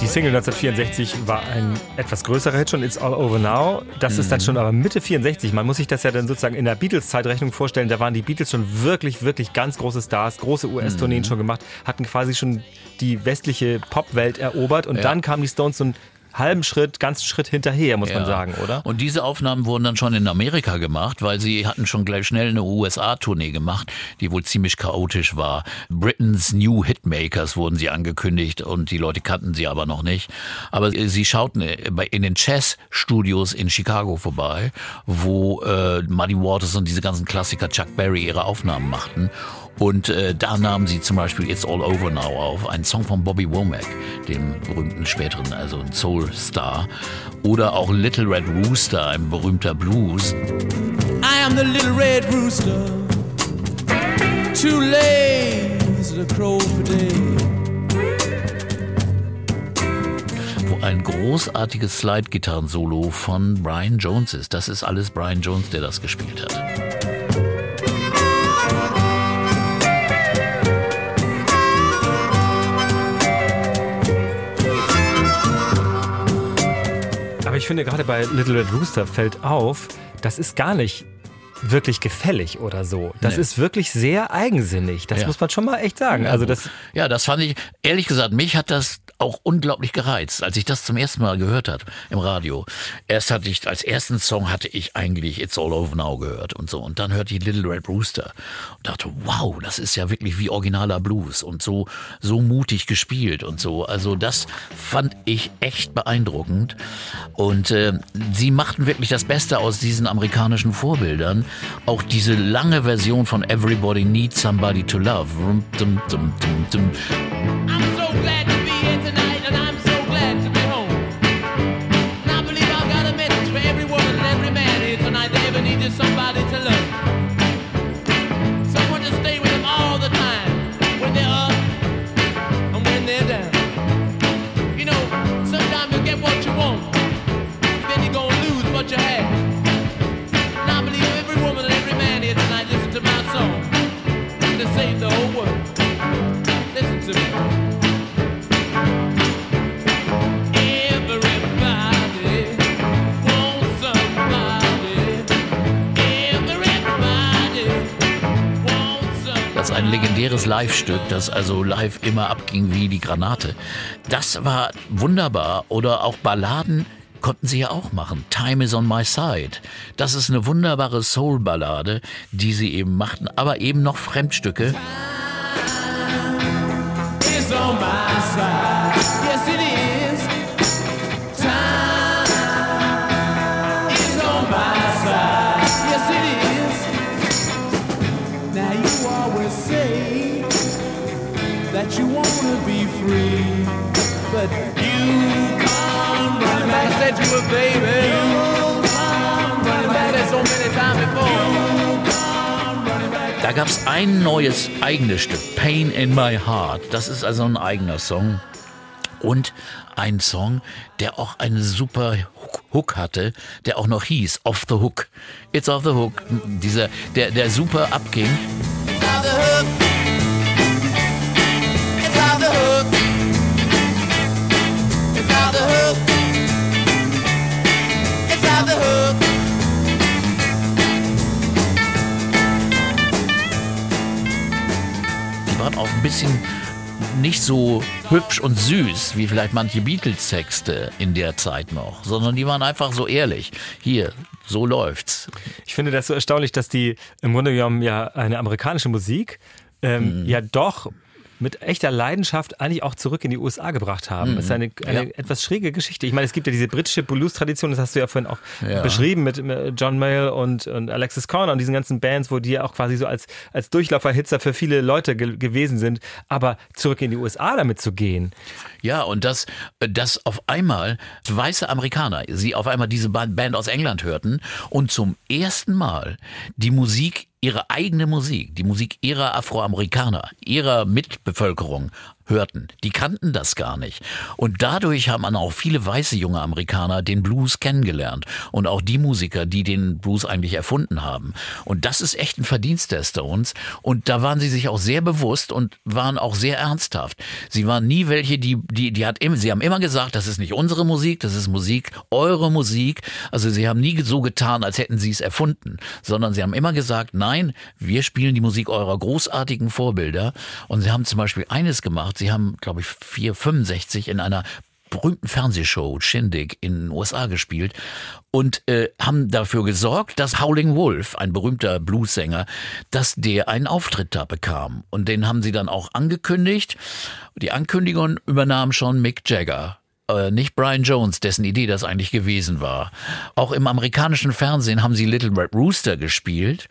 Die, Single 1964 war ein etwas größerer Hit schon, It's All Over Now. Das ist dann schon aber Mitte 64. Man muss sich das ja dann sozusagen in der Beatles-Zeitrechnung vorstellen. Da waren die Beatles schon wirklich, wirklich ganz große Stars, große US-Tourneen schon gemacht, hatten quasi schon die westliche Popwelt erobert und Ja. dann kamen die Stones einen halben Schritt, ganzen Schritt hinterher, muss man Ja. sagen, oder? Und diese Aufnahmen wurden dann schon in Amerika gemacht, weil sie hatten schon gleich schnell eine USA-Tournee gemacht, die wohl ziemlich chaotisch war. Britain's New Hitmakers wurden sie angekündigt und die Leute kannten sie aber noch nicht. Aber sie schauten bei- in den Chess-Studios in Chicago vorbei, wo äh, Muddy Waters und diese ganzen Klassiker Chuck Berry ihre Aufnahmen machten. Und äh, da nahmen sie zum Beispiel It's All Over Now auf, einen Song von Bobby Womack, dem berühmten späteren, also ein Soul-Star. Oder auch Little Red Rooster, ein berühmter Blues. I am the little red rooster, too lazy to crow for day. wo ein großartiges Slide-Gitarren-Solo von Brian Jones ist. Das ist alles Brian Jones, der das gespielt hat. Finde gerade bei Little Red Rooster fällt auf, das ist gar nicht wirklich gefällig oder so. Das Nee. ist wirklich sehr eigensinnig. Das Ja. muss man schon mal echt sagen. also das ja, das fand ich, ehrlich gesagt, mich hat das auch unglaublich gereizt, als ich das zum ersten Mal gehört habe im Radio. Erst hatte ich, als ersten Song hatte ich eigentlich It's All Over Now gehört und so. Und dann hörte ich Little Red Rooster und dachte, wow, das ist ja wirklich wie originaler Blues und so, so mutig gespielt und so. Also das fand ich echt beeindruckend. Und äh, sie machten wirklich das Beste aus diesen amerikanischen Vorbildern. Auch diese lange Version von Everybody Needs Somebody to Love. I'm so glad ein legendäres Live-Stück, das also live immer abging wie die Granate. Das war wunderbar. Oder auch Balladen konnten sie ja auch machen. Time is on my side. Das ist eine wunderbare Soul-Ballade, die sie eben machten, aber eben noch Fremdstücke. Da gab es ein neues eigenes Stück, Pain in My Heart. Das ist also ein eigener Song. Und ein Song, der auch einen super Hook- hatte, der auch noch hieß Off the Hook. It's off the hook. Dieser, der, der super abging. Die waren auch ein bisschen nicht so hübsch und süß wie vielleicht manche Beatles-Texte in der Zeit noch, sondern die waren einfach so ehrlich. Hier, so läuft's. Ich finde das so erstaunlich, dass die im Grunde genommen ja eine amerikanische Musik ähm, Mhm. ja doch mit echter Leidenschaft eigentlich auch zurück in die USA gebracht haben. Das ist eine, eine Mhm. Ja. etwas schräge Geschichte. Ich meine, es gibt ja diese britische Blues-Tradition, das hast du ja vorhin auch Ja. beschrieben mit John Mayall und, und Alexis Corner und diesen ganzen Bands, wo die ja auch quasi so als, als Durchlauferhitzer für viele Leute ge gewesen sind. Aber zurück in die USA damit zu gehen, Ja, und dass, dass auf einmal weiße Amerikaner, sie auf einmal diese Ba- Band aus England hörten und zum ersten Mal die Musik, ihre eigene Musik, die Musik ihrer Afroamerikaner, ihrer Mitbevölkerung hörten. Die kannten das gar nicht. Und dadurch haben auch viele weiße junge Amerikaner den Blues kennengelernt. Und auch die Musiker, die den Blues eigentlich erfunden haben. Und das ist echt ein Verdienst der Stones. Und da waren sie sich auch sehr bewusst und waren auch sehr ernsthaft. Sie waren nie welche, die, die, die hat immer, sie haben immer gesagt, das ist nicht unsere Musik, das ist Musik, eure Musik. Also sie haben nie so getan, als hätten sie es erfunden, sondern sie haben immer gesagt, nein, wir spielen die Musik eurer großartigen Vorbilder. Und sie haben zum Beispiel eines gemacht, sie haben, glaube ich, 465 in einer berühmten Fernsehshow Shindig in den USA gespielt und äh, haben dafür gesorgt, dass Howling Wolf, ein berühmter Bluesänger, dass der einen Auftritt da bekam. Und den haben sie dann auch angekündigt. Die Ankündigung übernahm schon Mick Jagger äh, nicht Brian Jones, dessen Idee das eigentlich gewesen war. Auch im amerikanischen Fernsehen haben sie Little Red Rooster gespielt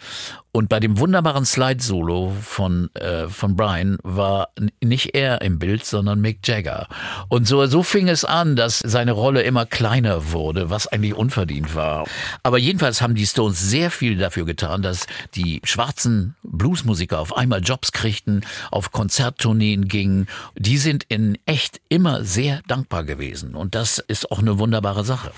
und bei dem wunderbaren Slide-Solo von, äh, von Brian war nicht er im Bild, sondern Mick Jagger. Und so, so fing es an, dass seine Rolle immer kleiner wurde, was eigentlich unverdient war. Aber jedenfalls haben die Stones sehr viel dafür getan, dass die schwarzen Bluesmusiker auf einmal Jobs kriegten, auf Konzerttourneen gingen. Die sind in echt immer sehr dankbar gewesen. Und das ist auch eine wunderbare Sache.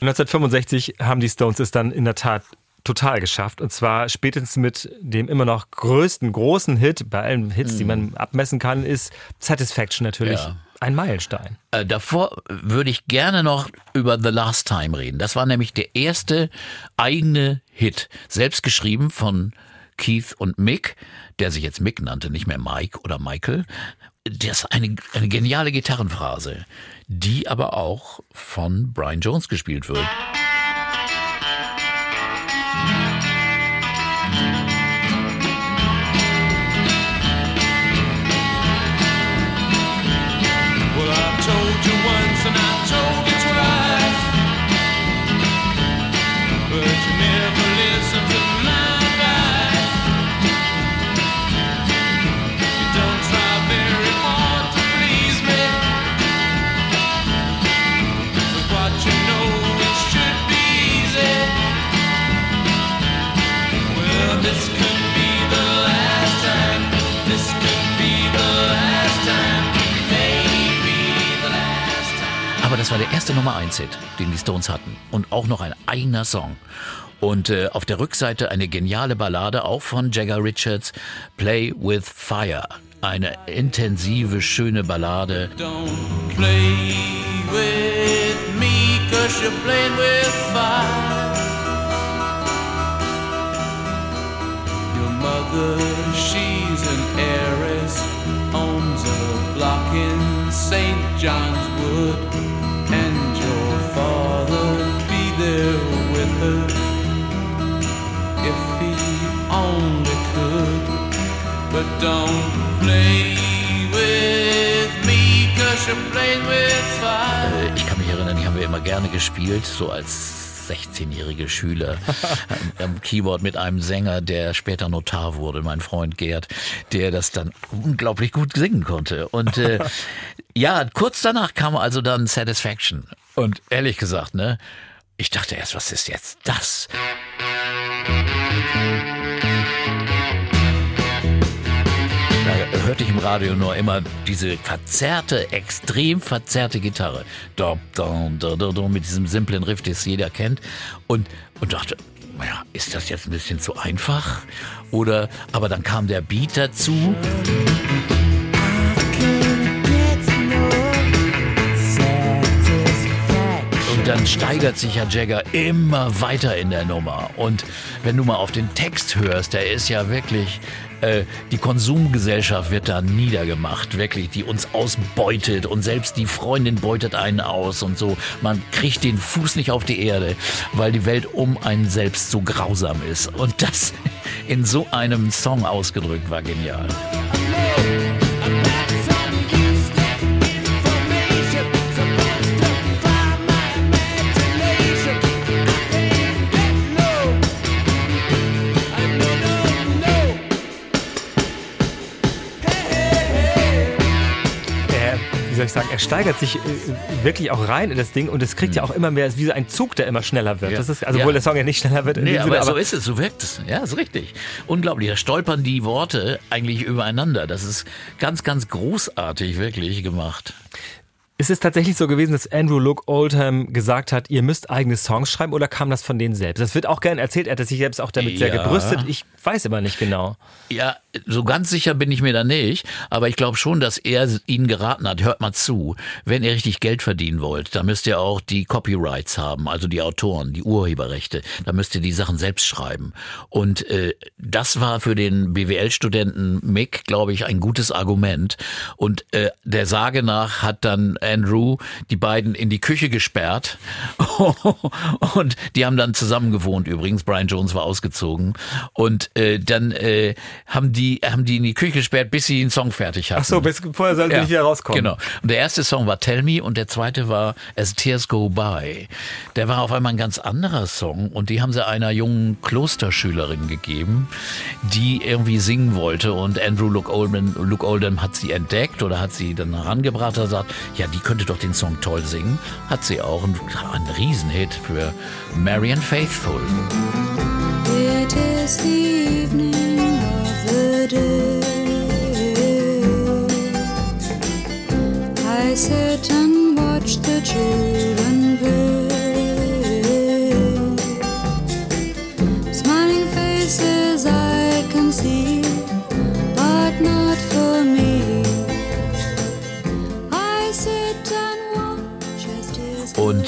1965 haben die Stones es dann in der Tat total geschafft. Und zwar spätestens mit dem immer noch größten, großen Hit, bei allen Hits, die man abmessen kann, ist Satisfaction natürlich. Ja. Ein Meilenstein. Äh, davor würde ich gerne noch über The Last Time reden. Das war nämlich der erste eigene Hit, selbst geschrieben von Keith und Mick, der sich jetzt Mick nannte, nicht mehr Mike oder Michael. Das ist eine, eine geniale Gitarrenphrase, die aber auch von Brian Jones gespielt wird. Das war der erste Nummer 1 Hit, den die Stones hatten. Und auch noch ein eigener Song. Und äh, auf der Rückseite eine geniale Ballade, auch von Jagger Richards, Play with Fire. Eine intensive, schöne Ballade. Don't play with me, cause you're playing with fire. Your mother, don't play with me, cause you're playing with fire. Äh, Ich kann mich erinnern, die haben wir immer gerne gespielt, so als 16-jährige Schüler [laughs] am- Keyboard mit einem Sänger, der später Notar wurde, mein Freund Gerd, der das dann unglaublich gut singen konnte. Und äh, [laughs] ja, kurz danach kam also dann Satisfaction. Und ehrlich gesagt, ne, ich dachte erst, was ist jetzt das? Da hörte ich im Radio nur immer diese verzerrte, extrem verzerrte Gitarre. Mit diesem simplen Riff, das jeder kennt. Und, und dachte, naja, ist das jetzt ein bisschen zu einfach? Oder, aber dann kam der Beat dazu. Und dann steigert sich ja Jagger immer weiter in der Nummer. Und wenn du mal auf den Text hörst, der ist ja wirklich, äh, die Konsumgesellschaft wird da niedergemacht, wirklich, die uns ausbeutet und selbst die Freundin beutet einen aus und so. Man kriegt den Fuß nicht auf die Erde, weil die Welt um einen selbst so grausam ist. Und das in so einem Song ausgedrückt war genial. Soll ich sagen, er steigert sich äh, wirklich auch rein in das Ding und es kriegt ja auch immer mehr, wie so ein Zug, der immer schneller wird. Ja. Das ist, also Ja. obwohl der Song ja nicht schneller wird. in Nee, aber, Sinne, so ist es, so wirkt es. Ja, ist richtig. Unglaublich. Da stolpern die Worte eigentlich übereinander. Das ist ganz, ganz großartig wirklich gemacht. Ist es tatsächlich so gewesen, dass Andrew Luke Oldham gesagt hat, ihr müsst eigene Songs schreiben oder kam das von denen selbst? Das wird auch gern erzählt, er hat sich selbst auch damit sehr Ja. gebrüstet. Ich weiß aber nicht genau. Ja, so ganz sicher bin ich mir da nicht, aber ich glaube schon, dass er ihnen geraten hat, hört mal zu, wenn ihr richtig Geld verdienen wollt, dann müsst ihr auch die Copyrights haben, also die Autoren, die Urheberrechte, da müsst ihr die Sachen selbst schreiben. Und äh, das war für den BWL-Studenten Mick, glaube ich, ein gutes Argument. Und äh, der Sage nach hat dann Andrew die beiden in die Küche gesperrt [laughs] und die haben dann zusammen gewohnt übrigens. Brian Jones war ausgezogen und äh, dann äh, haben die haben die in die Küche gesperrt, bis sie den Song fertig hatten. Ach so, bis vorher sollen sie nicht wieder rauskommen. Genau. Und der erste Song war Tell Me und der zweite war As Tears Go By. Der war auf einmal ein ganz anderer Song und die haben sie einer jungen Klosterschülerin gegeben, die irgendwie singen wollte und Andrew Luke Oldham, Luke Oldham hat sie entdeckt oder hat sie dann herangebracht und sagt, ja, die könnte doch den Song toll singen. Hat sie auch und ein Riesenhit für Marian Faithful. It is the I sit and watch the children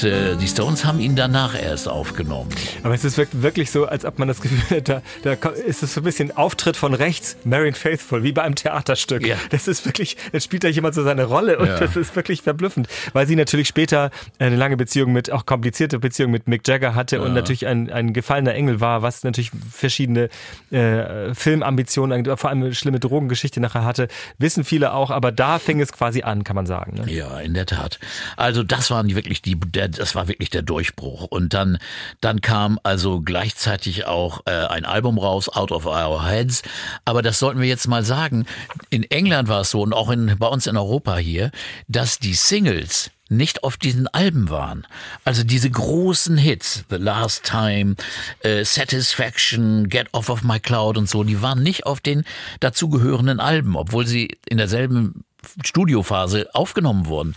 Und äh, die Stones haben ihn danach erst aufgenommen. Aber es ist wirklich so, als ob man das Gefühl hat, da, da ist es so ein bisschen Auftritt von rechts, Marion Faithful, wie bei einem Theaterstück. Ja. Das ist wirklich, da spielt da jemand so seine Rolle und Ja. das ist wirklich verblüffend, weil sie natürlich später eine lange Beziehung mit, auch komplizierte Beziehung mit Mick Jagger hatte und natürlich ein, ein gefallener Engel war, was natürlich verschiedene äh, Filmambitionen, vor allem eine schlimme Drogengeschichte nachher hatte, wissen viele auch, aber da fing es quasi an, kann man sagen. Ne? Ja, in der Tat. Also das waren die wirklich die, der, das war wirklich der Durchbruch. Und dann, dann kam also gleichzeitig auch äh, ein Album raus, Out of Our Heads. Aber das sollten wir jetzt mal sagen. In England war es so und auch in, bei uns in Europa hier, dass die Singles nicht auf diesen Alben waren. Also diese großen Hits, The Last Time, äh, Satisfaction, Get Off of My Cloud und so, die waren nicht auf den dazugehörenden Alben, obwohl sie in derselben Studiophase aufgenommen wurden.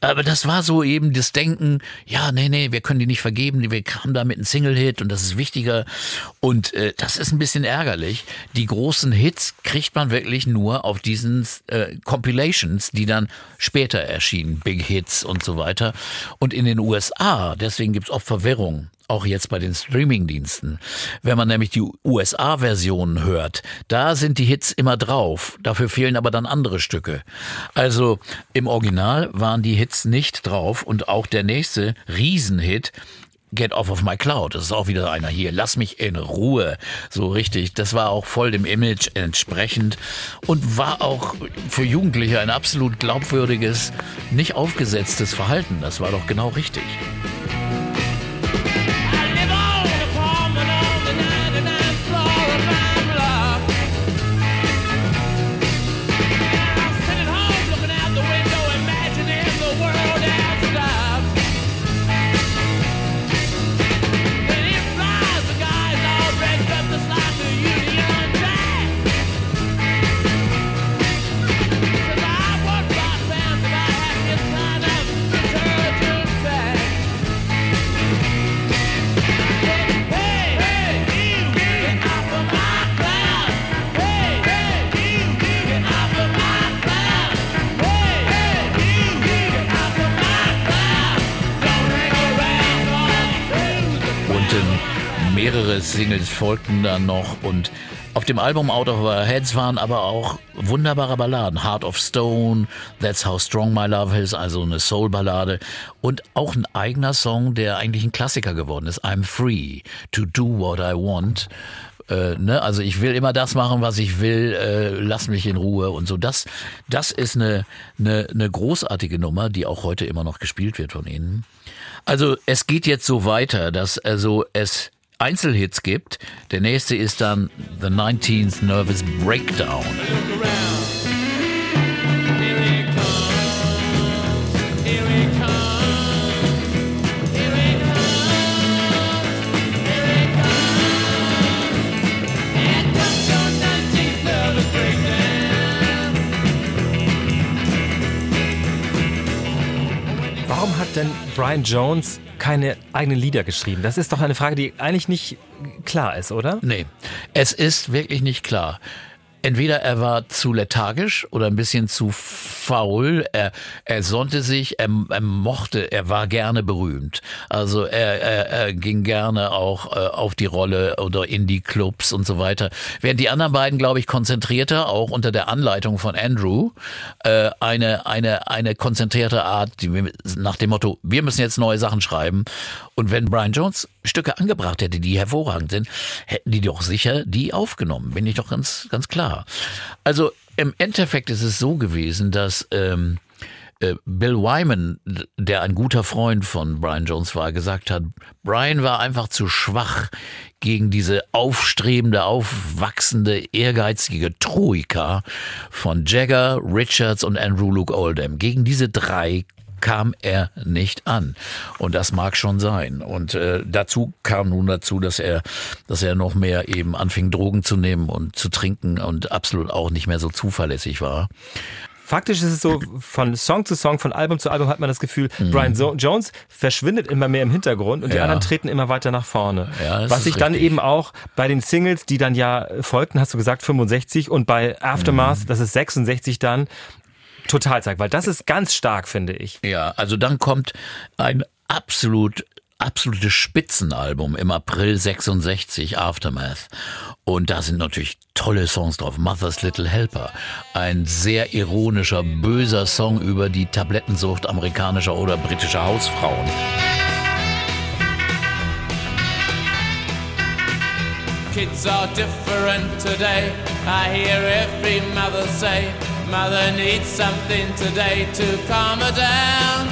Aber das war so eben das Denken, ja, nee, nee, wir können die nicht vergeben, wir kamen da mit einem Single-Hit und das ist wichtiger. Und äh, das ist ein bisschen ärgerlich. Die großen Hits kriegt man wirklich nur auf diesen äh, Compilations, die dann später erschienen, Big Hits und so weiter. Und in den USA, deswegen gibt's oft Verwirrung auch jetzt bei den Streamingdiensten. Wenn man nämlich die USA-Versionen hört, da sind die Hits immer drauf. Dafür fehlen aber dann andere Stücke. Also im Original waren die Hits nicht drauf und auch der nächste Riesenhit Get Off of My Cloud. Das ist auch wieder einer hier. Lass mich in Ruhe. So richtig. Das war auch voll dem Image entsprechend und war auch für Jugendliche ein absolut glaubwürdiges, nicht aufgesetztes Verhalten. Das war doch genau richtig. Mehrere Singles folgten dann noch und auf dem Album Out of Our Heads waren aber auch wunderbare Balladen. Heart of Stone, That's How Strong My Love Is, also eine Soul-Ballade. Und auch ein eigener Song, der eigentlich ein Klassiker geworden ist. I'm Free to Do What I Want. Äh, ne? Also ich will immer das machen, was ich will, äh, lass mich in Ruhe und so. Das, das ist eine, eine, eine großartige Nummer, die auch heute immer noch gespielt wird von ihnen. Also es geht jetzt so weiter, dass also es Einzelhits gibt. Der nächste ist dann The 19th Nervous Breakdown. Denn Brian Jones keine eigenen Lieder geschrieben? Das ist doch eine Frage, die eigentlich nicht klar ist, oder? Nee, es ist wirklich nicht klar. Entweder er war zu lethargisch oder ein bisschen zu faul. Er, er sonnte sich, er, er mochte, er war gerne berühmt. Also er, er, er ging gerne auch äh, auf die Rolle oder in die Clubs und so weiter. Während die anderen beiden, glaube ich, konzentrierter, auch unter der Anleitung von Andrew, äh, eine, eine, eine konzentrierte Art, die, nach dem Motto, wir müssen jetzt neue Sachen schreiben. Und wenn Brian Jones Stücke angebracht hätte, die hervorragend sind, hätten die doch sicher die aufgenommen. Bin ich doch ganz, ganz klar. Also im Endeffekt ist es so gewesen, dass ähm, äh, Bill Wyman, der ein guter Freund von Brian Jones war, gesagt hat, Brian war einfach zu schwach gegen diese aufstrebende, aufwachsende, ehrgeizige Troika von Jagger, Richards und Andrew Luke Oldham. Gegen diese drei kam er nicht an. Und das mag schon sein. Und äh, dazu kam nun dazu, dass er, dass er noch mehr eben anfing, Drogen zu nehmen und zu trinken und absolut auch nicht mehr so zuverlässig war. Faktisch ist es so, von Song zu Song, von Album zu Album hat man das Gefühl, mhm. Brian so Jones verschwindet immer mehr im Hintergrund und die anderen treten immer weiter nach vorne. Ja, Was sich dann eben auch bei den Singles, die dann ja folgten, hast du gesagt 65 und bei Aftermath, mhm. das ist 66 dann, total zeigt, weil das ist ganz stark, finde ich. Ja, also dann kommt ein absolut absolutes Spitzenalbum im April 66, Aftermath. Und da sind natürlich tolle Songs drauf. Mother's Little Helper. Ein sehr ironischer, böser Song über die Tablettensucht amerikanischer oder britischer Hausfrauen. Kids are different today. I hear every mother say. Mother needs something today to calm her down.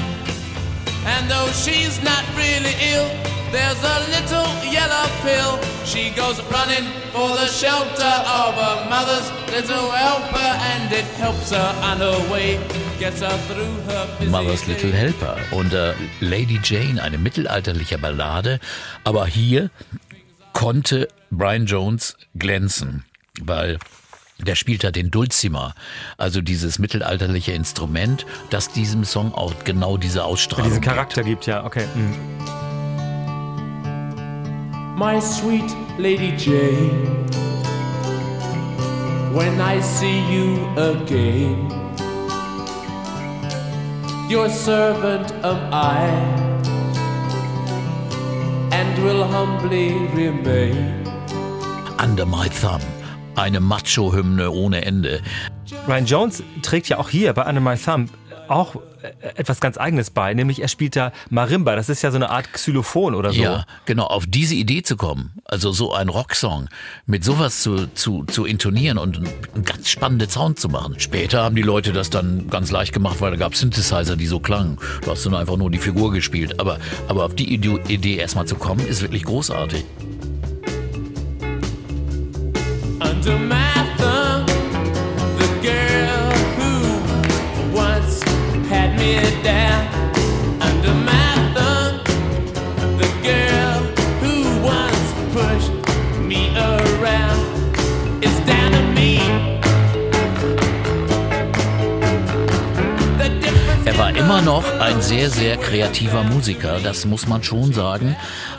And though she's not really ill, there's a little yellow pill. She goes running for the shelter of her mother's little helper, and it helps her on her way. Gets her through her busy Mother's Little Helper und äh, Lady Jane, eine mittelalterliche Ballade. Aber hier konnte Brian Jones glänzen, weil der spielt da den Dulcimer, also dieses mittelalterliche Instrument, das diesem Song auch genau diese Ausstrahlung diesen Charakter gibt, ja, okay. Mhm. My sweet Lady Jane, when I see you again, your servant am I, and will humbly remain under my thumb eine Macho-Hymne ohne Ende. Ryan Jones trägt ja auch hier bei Under My Thumb auch äh, etwas ganz Eigenes bei, nämlich er spielt da Marimba. Das ist ja so eine Art Xylophon oder so. Ja, genau. Auf diese Idee zu kommen, also so ein Rocksong mit sowas zu, zu, zu intonieren und einen ganz spannenden Sound zu machen. Später haben die Leute das dann ganz leicht gemacht, weil da gab es Synthesizer, die so klangen. Du hast dann einfach nur die Figur gespielt. Aber, aber auf die Idee erstmal zu kommen, ist wirklich großartig. Er war immer noch ein sehr, sehr kreativer Musiker, das muss man schon sagen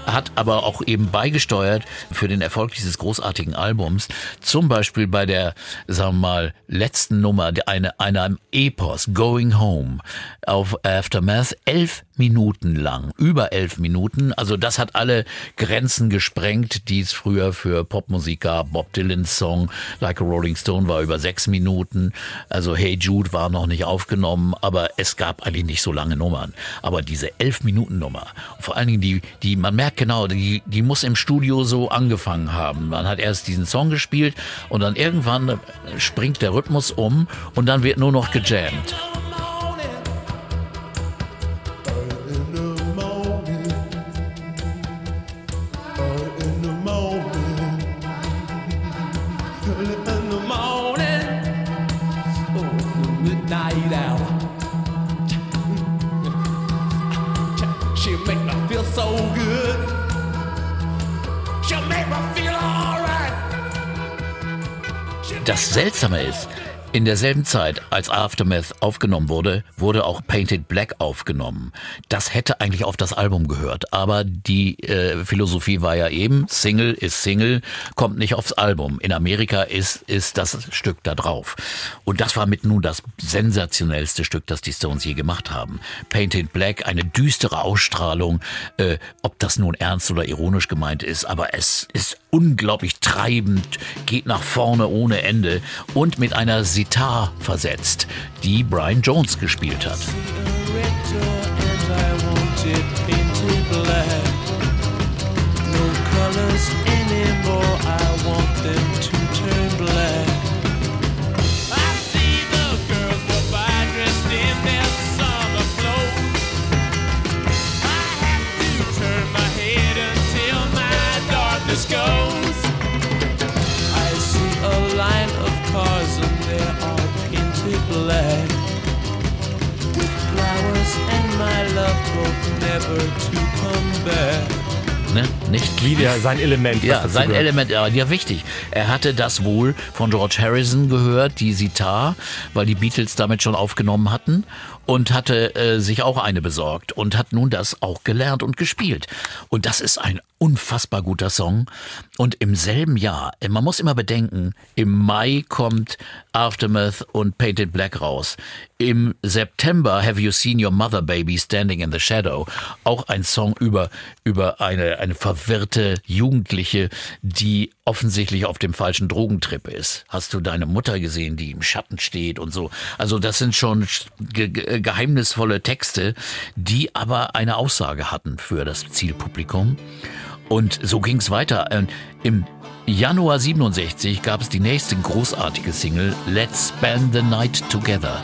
hat aber auch eben beigesteuert für den Erfolg dieses großartigen Albums. Zum Beispiel bei der, sagen wir mal, letzten Nummer, eine, einer Epos, Going Home, auf Aftermath, elf Minuten lang, über elf Minuten. Also das hat alle Grenzen gesprengt, die es früher für Popmusik gab. Bob Dylans Song Like a Rolling Stone war über sechs Minuten. Also Hey Jude war noch nicht aufgenommen, aber es gab eigentlich nicht so lange Nummern. Aber diese elf Minuten Nummer, vor allen Dingen die, die man merkt genau, die, die muss im Studio so angefangen haben. Man hat erst diesen Song gespielt und dann irgendwann springt der Rhythmus um und dann wird nur noch gejammt. Das Seltsame ist, In derselben Zeit, als Aftermath aufgenommen wurde, wurde auch Painted Black aufgenommen. Das hätte eigentlich auf das Album gehört, aber die äh, Philosophie war ja eben, Single ist Single, kommt nicht aufs Album. In Amerika ist, ist das Stück da drauf. Und das war mit nun das sensationellste Stück, das die Stones je gemacht haben. Painted Black, eine düstere Ausstrahlung, äh, ob das nun ernst oder ironisch gemeint ist, aber es ist unglaublich treibend, geht nach vorne ohne Ende und mit einer Sitar versetzt, die Brian Jones gespielt hat. Goes. Black with flowers and my love hope never to come back. Ne? Nicht Wieder sein Element. Ja, sein gehört. Element, ja, ja, wichtig. Er hatte das wohl von George Harrison gehört, die Sitar, weil die Beatles damit schon aufgenommen hatten und hatte äh, sich auch eine besorgt und hat nun das auch gelernt und gespielt. Und das ist ein unfassbar guter Song. Und im selben Jahr, äh, man muss immer bedenken, im Mai kommt Aftermath und Painted Black raus. Im September Have You Seen Your Mother Baby Standing in the Shadow? Auch ein Song über, über eine, eine verwirrte Jugendliche, die offensichtlich auf dem falschen Drogentrip ist. Hast du deine Mutter gesehen, die im Schatten steht und so? Also das sind schon ge ge geheimnisvolle Texte, die aber eine Aussage hatten für das Zielpublikum. Und so ging's weiter. Ähm, Im Januar 67 gab es die nächste großartige Single Let's Spend the Night Together.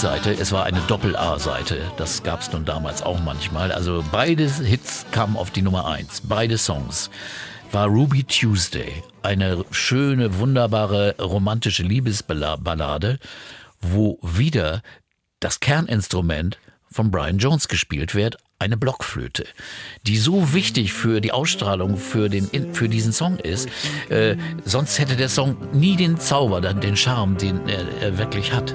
B-Seite, es war eine Doppel-A-Seite, das gab es nun damals auch manchmal. Also beide Hits kamen auf die Nummer 1, beide Songs. War Ruby Tuesday, eine schöne, wunderbare, romantische Liebesballade, wo wieder das Kerninstrument von Brian Jones gespielt wird, eine Blockflöte, die so wichtig für die Ausstrahlung für, den, für diesen Song ist. Äh, sonst hätte der Song nie den Zauber, den Charme, den er, er wirklich hat.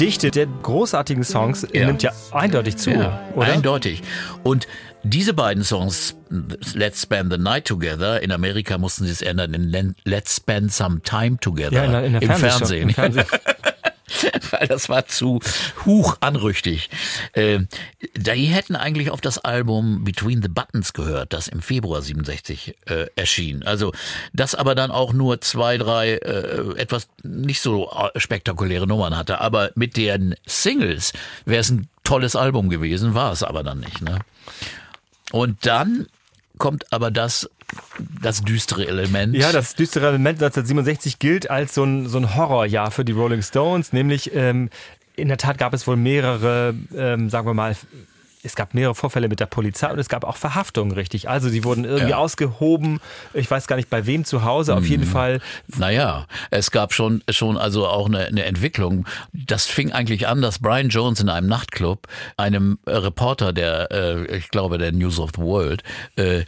Dichte der großartigen Songs Ja. nimmt ja eindeutig zu, Ja, oder? eindeutig. Und diese beiden Songs, Let's Spend the Night Together, in Amerika mussten sie es ändern in Let's Spend Some Time Together Ja, in der, in im Fernsehen. Im Fernsehen. [laughs] [laughs] Weil das war zu hoch anrüchtig. Äh, die hätten eigentlich auf das Album Between the Buttons gehört, das im Februar 67 äh, erschien. Also das aber dann auch nur zwei, drei äh, etwas nicht so äh, spektakuläre Nummern hatte. Aber mit den Singles wäre es ein tolles Album gewesen, war es aber dann nicht. Ne? Und dann kommt aber das, das düstere Element. Ja, das düstere Element 1967 gilt als so ein, so ein Horrorjahr für die Rolling Stones, nämlich ähm, in der Tat gab es wohl mehrere, ähm, sagen wir mal, es gab mehrere Vorfälle mit der Polizei und es gab auch Verhaftungen, richtig. Also sie wurden irgendwie Ja. ausgehoben. Ich weiß gar nicht bei wem zu Hause. Auf jeden Fall. Naja, es gab schon, schon also auch eine, eine Entwicklung. Das fing eigentlich an, dass Brian Jones in einem Nachtclub einem Reporter der, äh, ich glaube, der News of the World, äh,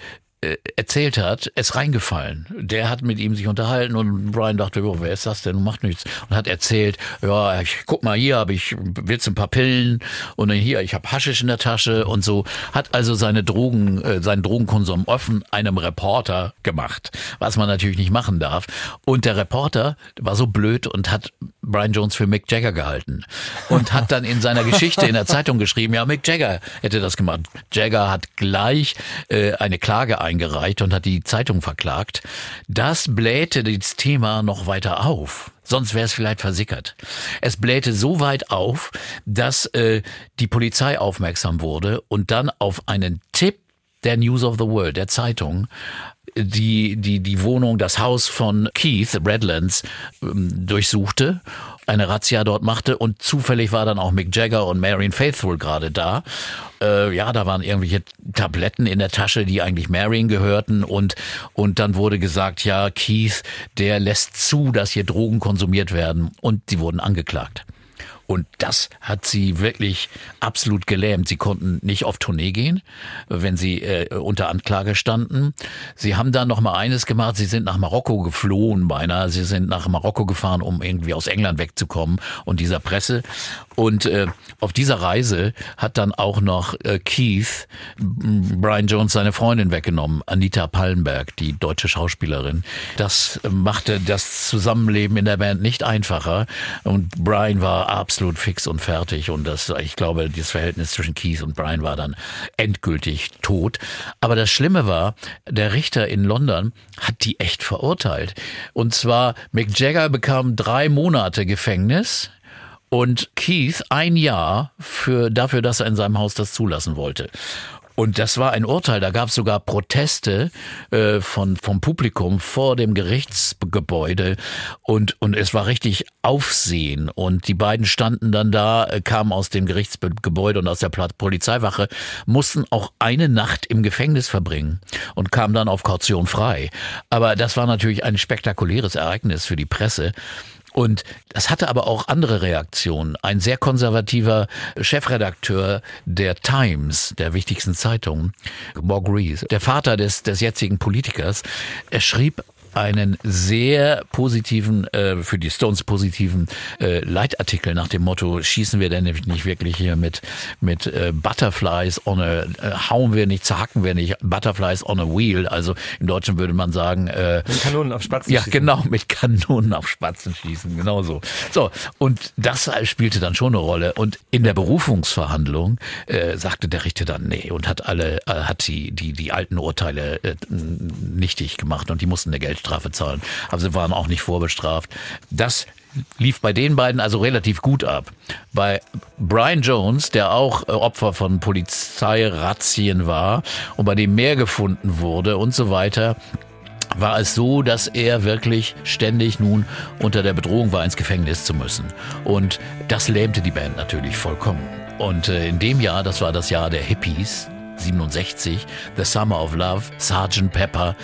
erzählt hat, ist reingefallen. Der hat mit ihm sich unterhalten und Brian dachte, jo, wer ist das denn? Macht nichts. Und hat erzählt, ja, ich guck mal hier, habe ich willst ein paar Pillen und dann hier, ich habe Haschisch in der Tasche und so. Hat also seine Drogen, äh, seinen Drogenkonsum offen einem Reporter gemacht, was man natürlich nicht machen darf. Und der Reporter war so blöd und hat Brian Jones für Mick Jagger gehalten und hat dann in seiner Geschichte in der Zeitung geschrieben, ja, Mick Jagger hätte das gemacht. Jagger hat gleich äh, eine Klage eingereicht und hat die Zeitung verklagt. Das blähte das Thema noch weiter auf. Sonst wäre es vielleicht versickert. Es blähte so weit auf, dass äh, die Polizei aufmerksam wurde und dann auf einen Tipp der News of the World, der Zeitung, die, die, die Wohnung, das Haus von Keith Redlands ähm, durchsuchte, eine Razzia dort machte und zufällig war dann auch Mick Jagger und Marion Faithfull gerade da. Äh, ja, da waren irgendwelche Tabletten in der Tasche, die eigentlich Marion gehörten und, und dann wurde gesagt, ja, Keith, der lässt zu, dass hier Drogen konsumiert werden und sie wurden angeklagt. Und das hat sie wirklich absolut gelähmt. Sie konnten nicht auf Tournee gehen, wenn sie äh, unter Anklage standen. Sie haben dann noch mal eines gemacht. Sie sind nach Marokko geflohen beinahe. Sie sind nach Marokko gefahren, um irgendwie aus England wegzukommen und dieser Presse. Und äh, auf dieser Reise hat dann auch noch äh, Keith m, Brian Jones seine Freundin weggenommen, Anita Pallenberg, die deutsche Schauspielerin. Das machte das Zusammenleben in der Band nicht einfacher. Und Brian war absolut fix und fertig. Und das, ich glaube, das Verhältnis zwischen Keith und Brian war dann endgültig tot. Aber das Schlimme war, der Richter in London hat die echt verurteilt. Und zwar, Mick Jagger bekam drei Monate Gefängnis und Keith ein Jahr für, dafür, dass er in seinem Haus das zulassen wollte. Und das war ein Urteil, da gab es sogar Proteste äh, von, vom Publikum vor dem Gerichtsgebäude und, und es war richtig Aufsehen. Und die beiden standen dann da, äh, kamen aus dem Gerichtsgebäude und aus der Polizeiwache, mussten auch eine Nacht im Gefängnis verbringen und kamen dann auf Kaution frei. Aber das war natürlich ein spektakuläres Ereignis für die Presse. Und das hatte aber auch andere Reaktionen. Ein sehr konservativer Chefredakteur der Times, der wichtigsten Zeitung, Bob Rees, der Vater des, des jetzigen Politikers, er schrieb einen sehr positiven, äh, für die Stones positiven äh, Leitartikel nach dem Motto, schießen wir denn nicht wirklich hier mit, mit äh, Butterflies on a, äh, hauen wir nicht, zacken wir nicht, Butterflies on a wheel, also im Deutschen würde man sagen, äh, Mit Kanonen auf Spatzen ja, schießen. genau, mit Kanonen auf Spatzen schießen, genau so. So, und das spielte dann schon eine Rolle. Und in der Berufungsverhandlung äh, sagte der Richter dann nee und hat alle, äh, hat die, die, die alten Urteile äh, nichtig gemacht und die mussten eine Geldstrafe zahlen. Aber sie waren auch nicht vorbestraft. Das lief bei den beiden also relativ gut ab. Bei Brian Jones, der auch äh, Opfer von Polizeirazzien war und bei dem mehr gefunden wurde und so weiter, war es so, dass er wirklich ständig nun unter der Bedrohung war, ins Gefängnis zu müssen. Und das lähmte die Band natürlich vollkommen. Und äh, in dem Jahr, das war das Jahr der Hippies, 67, The Summer of Love, Sgt. Pepper,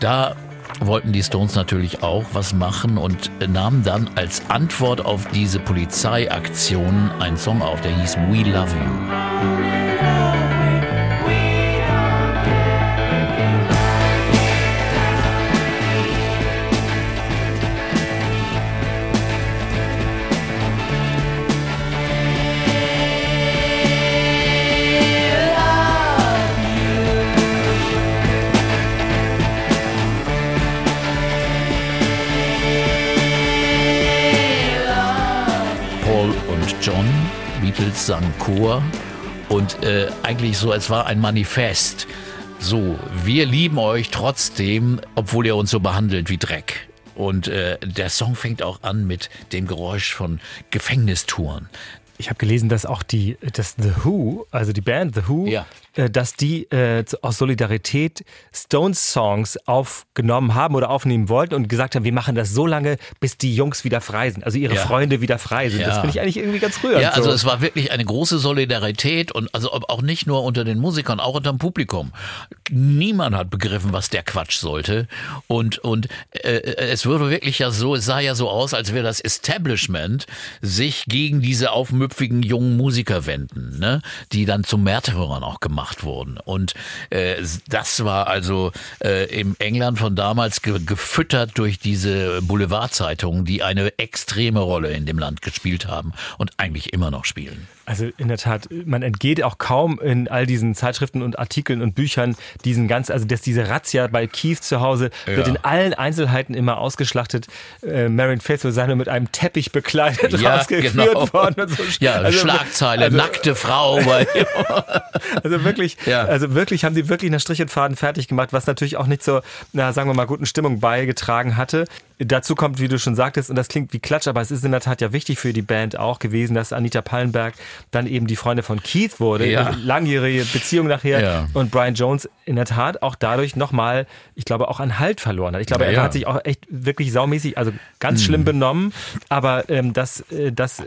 da wollten die Stones natürlich auch was machen und nahmen dann als Antwort auf diese Polizeiaktion einen Song auf, der hieß We Love You. Beatles sangen Chor und äh, eigentlich so, es war ein Manifest. So, wir lieben euch trotzdem, obwohl ihr uns so behandelt wie Dreck. Und äh, der Song fängt auch an mit dem Geräusch von Gefängnistouren. Ich habe gelesen, dass auch die, dass The Who, also die Band The Who, Ja. äh, dass die äh, aus Solidarität Stones-Songs aufgenommen haben oder aufnehmen wollten und gesagt haben, wir machen das so lange, bis die Jungs wieder frei sind, also ihre Ja. Freunde wieder frei sind. Das Ja. finde ich eigentlich irgendwie ganz rührend. Ja, also so. es war wirklich eine große Solidarität und also auch nicht nur unter den Musikern, auch unter dem Publikum. Niemand hat begriffen, was der Quatsch sollte und und äh, es wurde wirklich ja so, es sah ja so aus, als wäre das Establishment sich gegen diese aufmüpfigen jungen Musiker wenden, ne, die dann zu Märtyrern auch gemacht wurden und äh, das war also äh, im England von damals ge gefüttert durch diese Boulevardzeitungen, die eine extreme Rolle in dem Land gespielt haben und eigentlich immer noch spielen. Also in der Tat, man entgeht auch kaum in all diesen Zeitschriften und Artikeln und Büchern diesen ganz, also dass diese Razzia bei Keith zu Hause wird Ja. in allen Einzelheiten immer ausgeschlachtet. Äh, Marion Faithfull sei nur mit einem Teppich bekleidet rausgeführt genau. worden. Und so. Ja, Also- Schlagzeile, also- nackte Frau. [laughs] Also wirklich, Ja. also wirklich haben sie wirklich einen Strich und Faden fertig gemacht, was natürlich auch nicht zur, na, sagen wir mal, guten Stimmung beigetragen hatte. Dazu kommt, wie du schon sagtest, und das klingt wie Klatsch, aber es ist in der Tat ja wichtig für die Band auch gewesen, dass Anita Pallenberg dann eben die Freundin von Keith wurde. Ja. Langjährige Beziehung nachher. Ja. Und Brian Jones in der Tat auch dadurch nochmal, ich glaube, auch an Halt verloren hat. Ich glaube, Ja, er hat sich auch echt wirklich saumäßig, also ganz Mhm. schlimm benommen, aber ähm, das, äh, das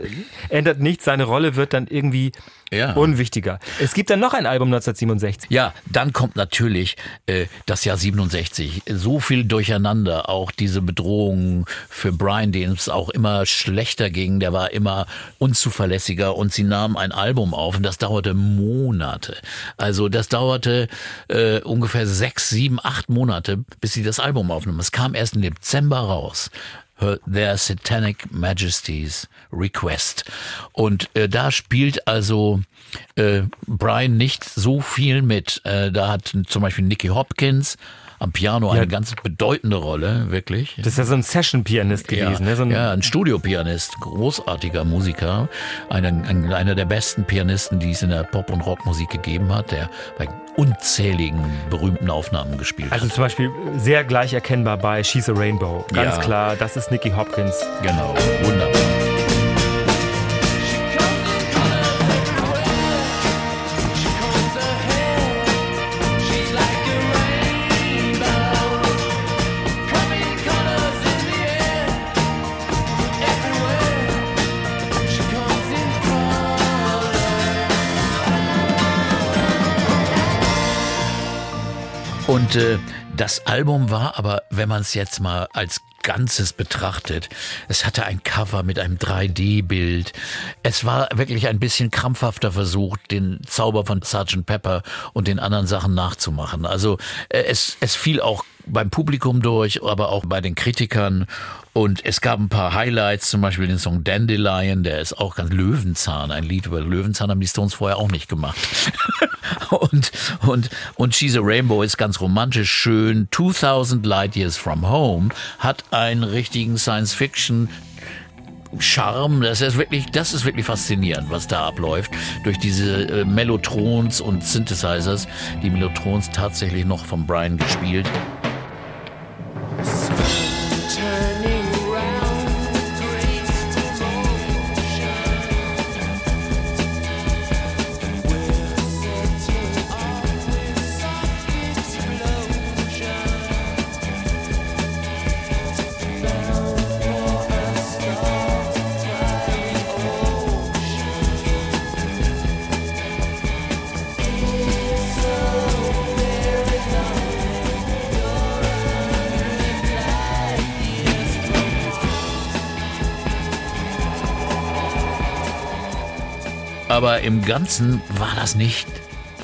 ändert nichts. Seine Rolle wird dann irgendwie Ja. unwichtiger. Es gibt dann noch ein Album 1967. Ja, dann kommt natürlich äh, das Jahr 67. So viel Durcheinander, auch diese Bedrohung für Brian, dem es auch immer schlechter ging, der war immer unzuverlässiger und sie nahmen ein Album auf und das dauerte Monate. Also das dauerte äh, ungefähr sechs, sieben, acht Monate, bis sie das Album aufnahmen. Es kam erst im Dezember raus. Their Satanic Majesty's Request. Und äh, da spielt also äh, Brian nicht so viel mit. Äh, da hat zum Beispiel Nicky Hopkins am Piano eine Ja. ganz bedeutende Rolle, wirklich. Das ist ja so ein Session-Pianist gewesen. ja, ne? so ein, ja, ein Studiopianist, großartiger Musiker, einer, ein, einer der besten Pianisten, die es in der Pop- und Rockmusik gegeben hat, der bei unzähligen berühmten Aufnahmen gespielt Also hat. zum Beispiel sehr gleich erkennbar bei She's a Rainbow. Ganz Ja. klar, das ist Nicky Hopkins. Genau, wunderbar. Und äh, das Album war aber, wenn man es jetzt mal als Ganzes betrachtet, es hatte ein Cover mit einem 3D-Bild. Es war wirklich ein bisschen krampfhafter versucht, den Zauber von Sgt. Pepper und den anderen Sachen nachzumachen. Also äh, es, es fiel auch beim Publikum durch, aber auch bei den Kritikern. Und es gab ein paar Highlights, zum Beispiel den Song Dandelion, der ist auch ganz Löwenzahn. Ein Lied über Löwenzahn haben die Stones vorher auch nicht gemacht. [laughs] und, und, und She's a Rainbow ist ganz romantisch schön. 2000 Light Years from Home hat einen richtigen Science-Fiction Charme, das ist wirklich, das ist wirklich faszinierend, was da abläuft. Durch diese äh, Mellotrons und Synthesizers, die Mellotrons tatsächlich noch von Brian gespielt. Aber im Ganzen war das nicht,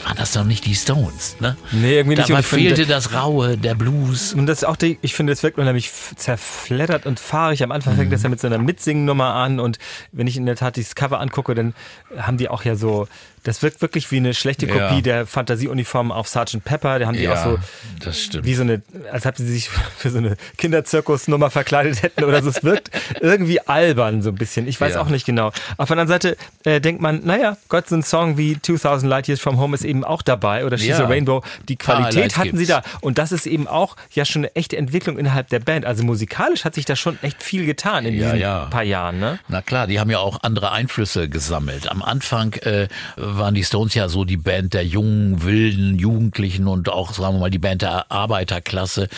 waren das doch nicht die Stones, ne? Nee, irgendwie nicht. Und Dabei ich finde- fehlte das Raue, der Blues. Und das ist auch die, ich finde, es wirkt unheimlich f- zerfleddert und fahrig. Am Anfang fängt das ja mit so einer Mitsingen-Nummer an und wenn ich in der Tat dieses Cover angucke, dann haben die auch ja so, das wirkt wirklich wie eine schlechte Ja. Kopie der Fantasieuniform auf Sgt. Pepper. Da haben die auch so, das stimmt. wie so eine, als ob sie sich [laughs] für so eine Kinderzirkusnummer verkleidet hätten oder so. Es wirkt irgendwie albern so ein bisschen. Ich weiß Ja. auch nicht genau. Auf der anderen Seite äh, denkt man, naja, Gott, so ein Song wie 2000 Light Years from Home ist eben auch dabei oder She's Ja. a Rainbow. Die Qualität Highlights hatten sie gibt's. da. Und das ist eben auch ja schon eine echte Entwicklung innerhalb der Band. Also musikalisch hat sich da schon echt viel getan in Ja, diesen ja. paar Jahren. Ne? Na klar, die haben ja auch andere Einflüsse gesammelt. Am Anfang äh, waren die Stones ja so die Band der jungen, wilden Jugendlichen und auch, sagen wir mal, die Band der Arbeiterklasse.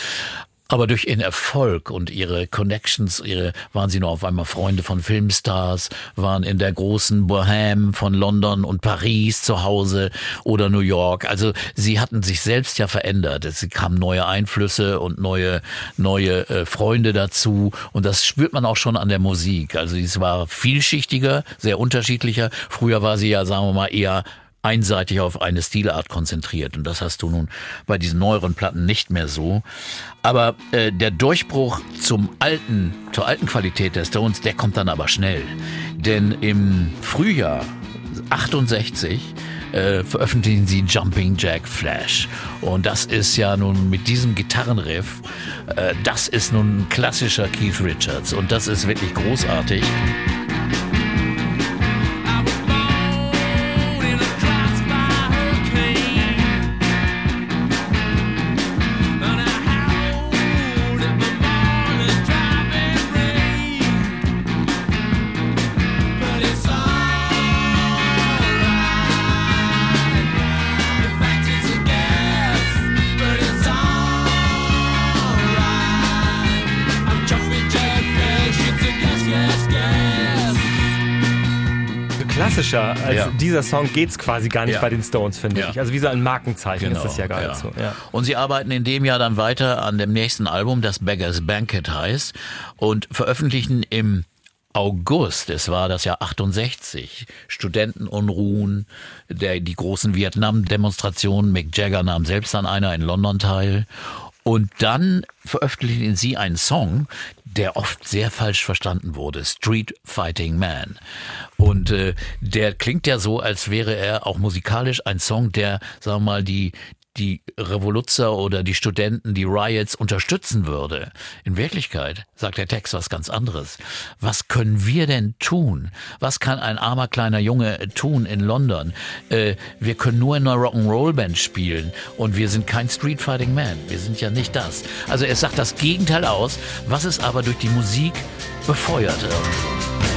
Aber durch ihren Erfolg und ihre Connections, ihre, waren sie nur auf einmal Freunde von Filmstars, waren in der großen Bohème von London und Paris zu Hause oder New York. Also sie hatten sich selbst ja verändert. Es kamen neue Einflüsse und neue, neue äh, Freunde dazu. Und das spürt man auch schon an der Musik. Also es war vielschichtiger, sehr unterschiedlicher. Früher war sie ja, sagen wir mal, eher einseitig auf eine Stilart konzentriert. Und das hast du nun bei diesen neueren Platten nicht mehr so. Aber äh, der Durchbruch zum alten, zur alten Qualität der Stones, der kommt dann aber schnell. Denn im Frühjahr 68 äh, veröffentlichen sie Jumping Jack Flash. Und das ist ja nun mit diesem Gitarrenriff, äh, das ist nun ein klassischer Keith Richards. Und das ist wirklich großartig. Klassischer als Ja. dieser Song geht's quasi gar nicht Ja. bei den Stones, finde Ja. ich. Also wie so ein Markenzeichen ist das ja Genau, geradezu. Ja. Und sie arbeiten in dem Jahr dann weiter an dem nächsten Album, das Beggars Banquet heißt, und veröffentlichen im August, es war das Jahr 68, Studentenunruhen, der, die großen Vietnam-Demonstrationen, Mick Jagger nahm selbst an einer in London teil. Und dann veröffentlichen sie einen Song, der oft sehr falsch verstanden wurde, Street Fighting Man. Und äh, der klingt ja so, als wäre er auch musikalisch ein Song, der, sagen wir mal, die die Revoluzer oder die Studenten, die Riots unterstützen würde. In Wirklichkeit sagt der Text was ganz anderes. Was können wir denn tun? Was kann ein armer kleiner Junge tun in London? Äh, wir können nur in einer Rock'n'Roll-Band spielen und wir sind kein Street Fighting Man. Wir sind ja nicht das. Also er sagt das Gegenteil aus, was es aber durch die Musik befeuert irgendwie.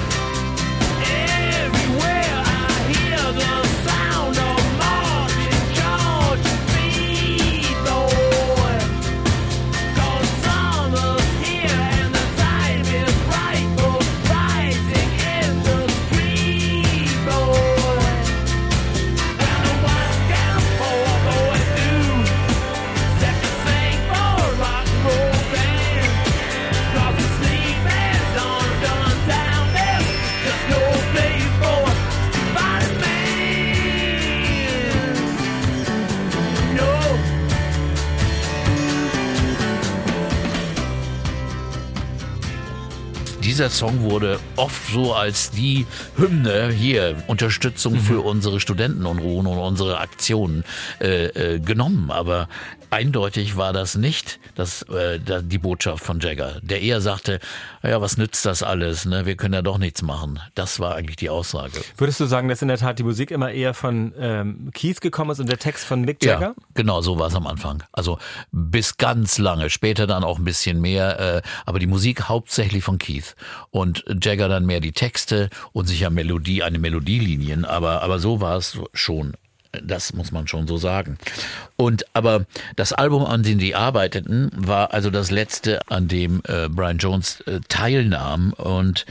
Song wurde oft so als die Hymne hier Unterstützung für unsere Studentenunruhen und unsere Aktionen äh, äh, genommen. Aber eindeutig war das nicht das, äh, die Botschaft von Jagger, der eher sagte, ja, was nützt das alles? Ne? Wir können ja doch nichts machen. Das war eigentlich die Aussage. Würdest du sagen, dass in der Tat die Musik immer eher von ähm, Keith gekommen ist und der Text von Mick Jagger? Ja, genau, so war es am Anfang. Also bis ganz lange, später dann auch ein bisschen mehr, äh, aber die Musik hauptsächlich von Keith und Jagger dann mehr die Texte und sicher Melodie, eine Melodielinien, aber aber so war es schon. Das muss man schon so sagen. Und aber das Album, an dem die arbeiteten, war also das letzte, an dem äh, Brian Jones äh, teilnahm und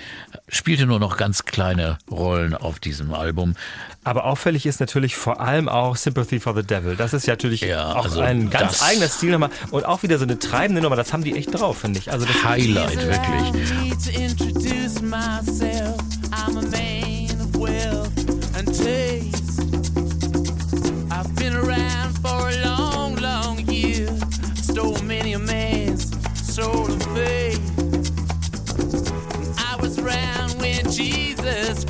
spielte nur noch ganz kleine Rollen auf diesem Album. Aber auffällig ist natürlich vor allem auch Sympathy for the Devil. Das ist ja natürlich Ja, auch also ein ganz eigener Stil nochmal und auch wieder so eine treibende Nummer. Das haben die echt drauf, finde ich. Also das Highlight, wirklich.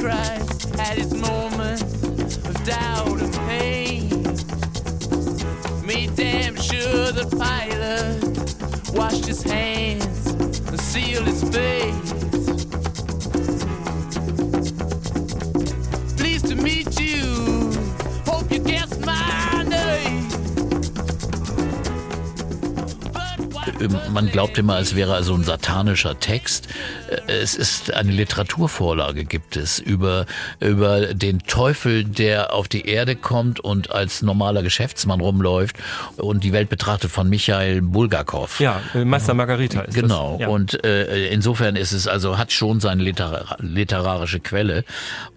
Had his moment of doubt and pain. Made damn sure the pilot washed his hands and sealed his face. Man glaubt immer, es wäre also ein satanischer Text. Äh, Es ist eine Literaturvorlage gibt es über, über den Teufel, der auf die Erde kommt und als normaler Geschäftsmann rumläuft und die Welt betrachtet von Michael Bulgakov. Ja, äh, Meister Margarita ist Genau. Ja. Und äh, insofern ist es also hat schon seine literar literarische Quelle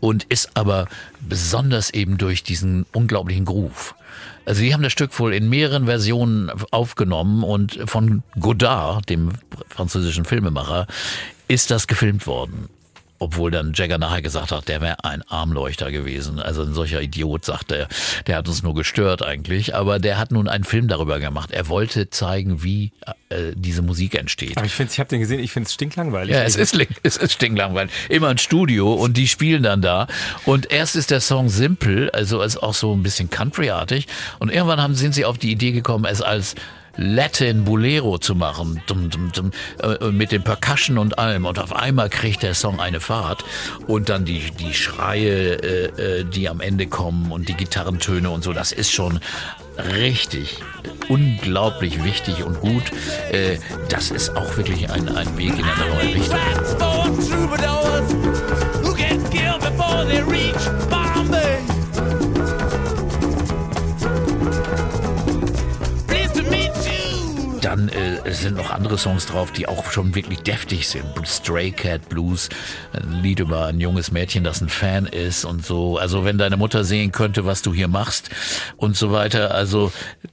und ist aber besonders eben durch diesen unglaublichen Groove. Also sie haben das Stück wohl in mehreren Versionen aufgenommen und von Godard, dem französischen Filmemacher, ist das gefilmt worden. Obwohl dann Jagger nachher gesagt hat, der wäre ein Armleuchter gewesen. Also ein solcher Idiot, sagt er. Der hat uns nur gestört eigentlich. Aber der hat nun einen Film darüber gemacht. Er wollte zeigen, wie äh, diese Musik entsteht. Aber ich finde, ich habe den gesehen, ich finde es stinklangweilig. Ja, es ist, [laughs] es ist stinklangweilig. Immer ein Studio und die spielen dann da. Und erst ist der Song simpel, also ist auch so ein bisschen countryartig. Und irgendwann haben, sind sie auf die Idee gekommen, es als Latin Bolero zu machen, dum, dum, dum, äh, mit dem Percussion und allem. Und auf einmal kriegt der Song eine Fahrt und dann die, die Schreie, äh, äh, die am Ende kommen und die Gitarrentöne und so. Das ist schon richtig unglaublich wichtig und gut. Äh, das ist auch wirklich ein, ein Weg in eine neue Richtung. Dann äh, es sind noch andere Songs drauf, die auch schon wirklich deftig sind. Stray Cat Blues, ein Lied über ein junges Mädchen, das ein Fan ist und so. Also wenn deine Mutter sehen könnte, was du hier machst und so weiter. Also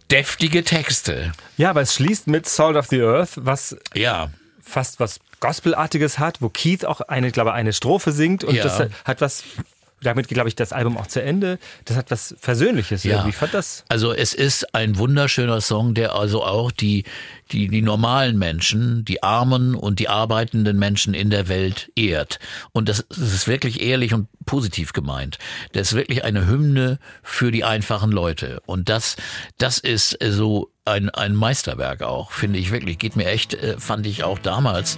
deftige Texte. ja, aber es schließt mit Salt of the Earth, was Ja. fast was Gospelartiges hat, wo Keith auch eine, glaube ich, eine Strophe singt und Ja. das hat was. Damit glaube ich, das Album auch zu Ende. Das hat was Versöhnliches Ja. irgendwie. Ich fand das. Also es ist ein wunderschöner Song, der also auch die, die, die normalen Menschen, die armen und die arbeitenden Menschen in der Welt ehrt. Und das, das ist wirklich ehrlich und positiv gemeint. Das ist wirklich eine Hymne für die einfachen Leute. Und das, das ist äh, so ein, ein Meisterwerk auch, finde ich wirklich. Geht mir echt, äh, fand ich auch damals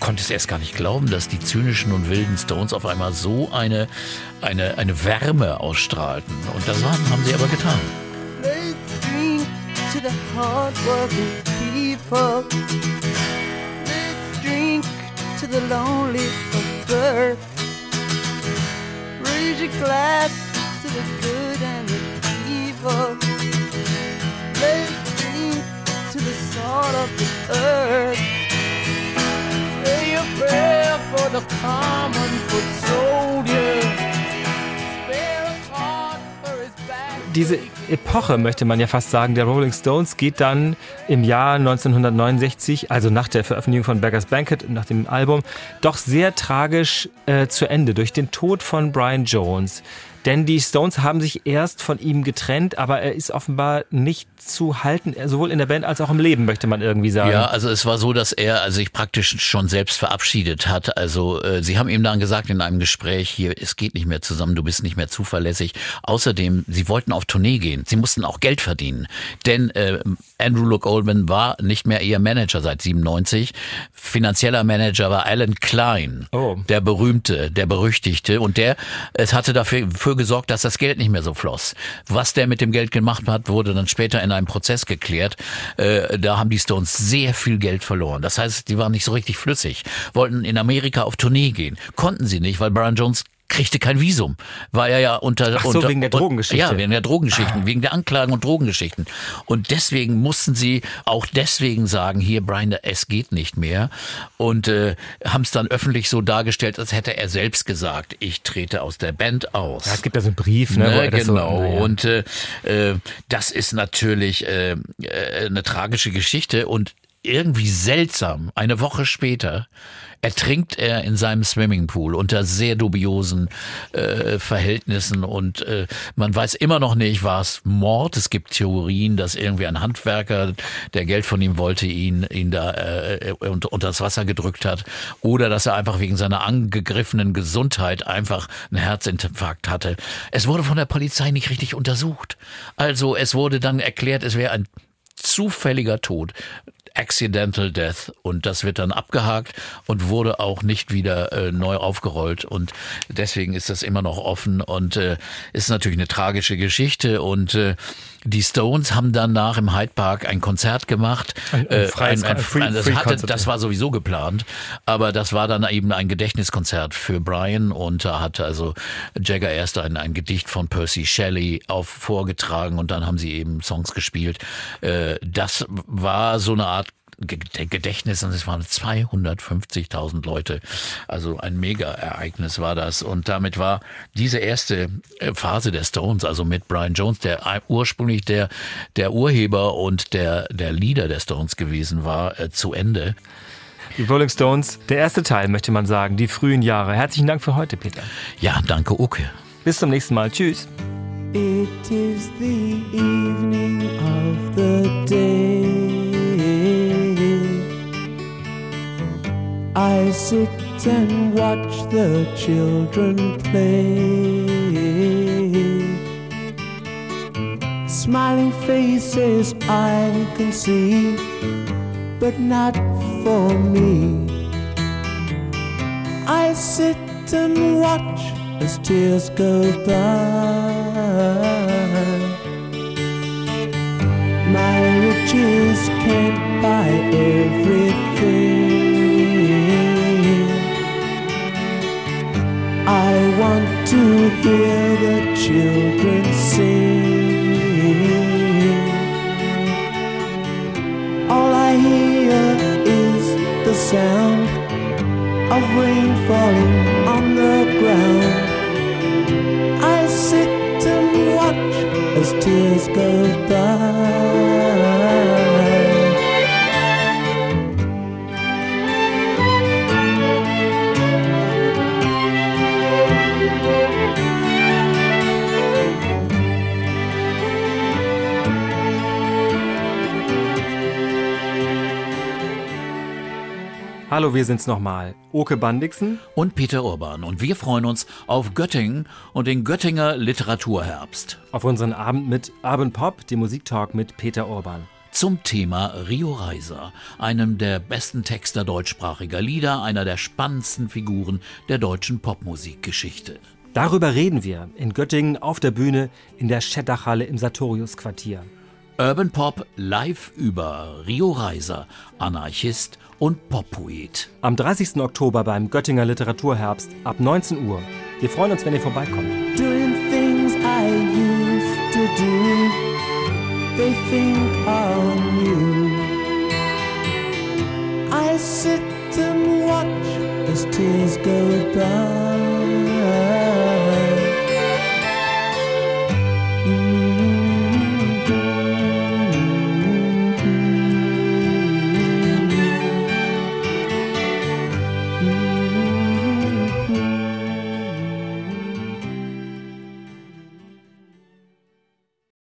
konnte es erst gar nicht glauben, dass die zynischen und wilden Stones auf einmal so eine, eine, eine Wärme ausstrahlten. Und das waren, haben sie aber getan. To the hard-working people. Let's drink to the lonely of earth. Raise your to the good and the evil. Let's drink to the salt of the earth. Diese Epoche, möchte man ja fast sagen, der Rolling Stones geht dann im Jahr 1969, also nach der Veröffentlichung von Beggars Banquet, nach dem Album, doch sehr tragisch äh, zu Ende durch den Tod von Brian Jones. Denn die Stones haben sich erst von ihm getrennt, aber er ist offenbar nicht zu halten, sowohl in der Band als auch im Leben, möchte man irgendwie sagen. Ja, also es war so, dass er also sich praktisch schon selbst verabschiedet hat. Also äh, sie haben ihm dann gesagt in einem Gespräch, hier, es geht nicht mehr zusammen, du bist nicht mehr zuverlässig. Außerdem, sie wollten auf Tournee gehen, sie mussten auch Geld verdienen. Denn äh, Andrew Luke Oldman war nicht mehr ihr Manager seit 97. Finanzieller Manager war Alan Klein, Oh. der berühmte, der berüchtigte. Und der, es hatte dafür für gesorgt, dass das Geld nicht mehr so floss. Was der mit dem Geld gemacht hat, wurde dann später in einem Prozess geklärt. Äh, da haben die Stones sehr viel Geld verloren. Das heißt, die waren nicht so richtig flüssig. Wollten in Amerika auf Tournee gehen. Konnten sie nicht, weil Brian Jones kriegte kein Visum. War er ja unter... Ach so, unter, wegen der und- Drogengeschichte. Ja, wegen der Drogengeschichten, wegen der Anklagen und Drogengeschichten. Und deswegen mussten sie auch deswegen sagen, hier Brian, es geht nicht mehr. Und äh, haben es dann öffentlich so dargestellt, als hätte er selbst gesagt, ich trete aus der Band aus. Ja, es gibt ja so einen Brief, ne? Ne, genau. So. Und äh, äh, das ist natürlich äh, äh, eine tragische Geschichte und irgendwie seltsam. Eine Woche später ertrinkt er in seinem Swimmingpool unter sehr dubiosen äh, Verhältnissen und äh, man weiß immer noch nicht, war es Mord. Es gibt Theorien, dass irgendwie ein Handwerker, der Geld von ihm wollte, ihn ihn da äh, unter, unter das Wasser gedrückt hat oder dass er einfach wegen seiner angegriffenen Gesundheit einfach einen Herzinfarkt hatte. Es wurde von der Polizei nicht richtig untersucht. Also es wurde dann erklärt, es wäre ein zufälliger Tod. Accidental Death. Und das wird dann abgehakt und wurde auch nicht wieder äh, neu aufgerollt. Und deswegen ist das immer noch offen. Und äh, ist natürlich eine tragische Geschichte. Und äh, die Stones haben danach im Hyde Park ein Konzert gemacht. Ein- ein freies- ein Free- das, hatte, war sowieso geplant, aber das war dann eben ein Gedächtniskonzert für Brian und da hat also Jagger erst ein, ein Gedicht von Percy Shelley auf vorgetragen und dann haben sie eben Songs gespielt. Äh, das war so eine Art Gedächtnis und es waren 250.000 Leute. Also ein Mega-Ereignis war das. Und damit war diese erste äh, Phase der Stones, also mit Brian Jones, der ei- ursprünglich der, der Urheber und der, der Leader der Stones gewesen war, äh, zu Ende. Die Rolling Stones, der erste Teil, möchte man sagen, die frühen Jahre. Herzlichen Dank für heute, Peter. Ja, danke, Uke. Bis zum nächsten Mal. Tschüss. It is the evening of the day. I sit and watch the children play. Smiling faces I can see, but not for me. I sit and watch as tears go by. My riches can't buy everything. Want to hear the children sing. All I hear is the sound of rain falling on the ground. Hallo, wir sind's nochmal. Oke Bandixen. Und Peter Urban. Und wir freuen uns auf Göttingen und den Göttinger Literaturherbst. Auf unseren Abend mit Urban Pop, dem Musiktalk mit Peter Urban. Zum Thema Rio Reiser, einem der besten Texter deutschsprachiger Lieder, einer der spannendsten Figuren der deutschen Popmusikgeschichte. Darüber reden wir in Göttingen auf der Bühne in der Schettachhalle im Sartorius-Quartier. Urban Pop live über Rio Reiser, Anarchist und Poppoet. Am 30. Oktober beim Göttinger Literaturherbst ab 19 Uhr. Wir freuen uns, wenn ihr vorbeikommt. Doing things I used to do, they think are new. I sit and watch as tears go by.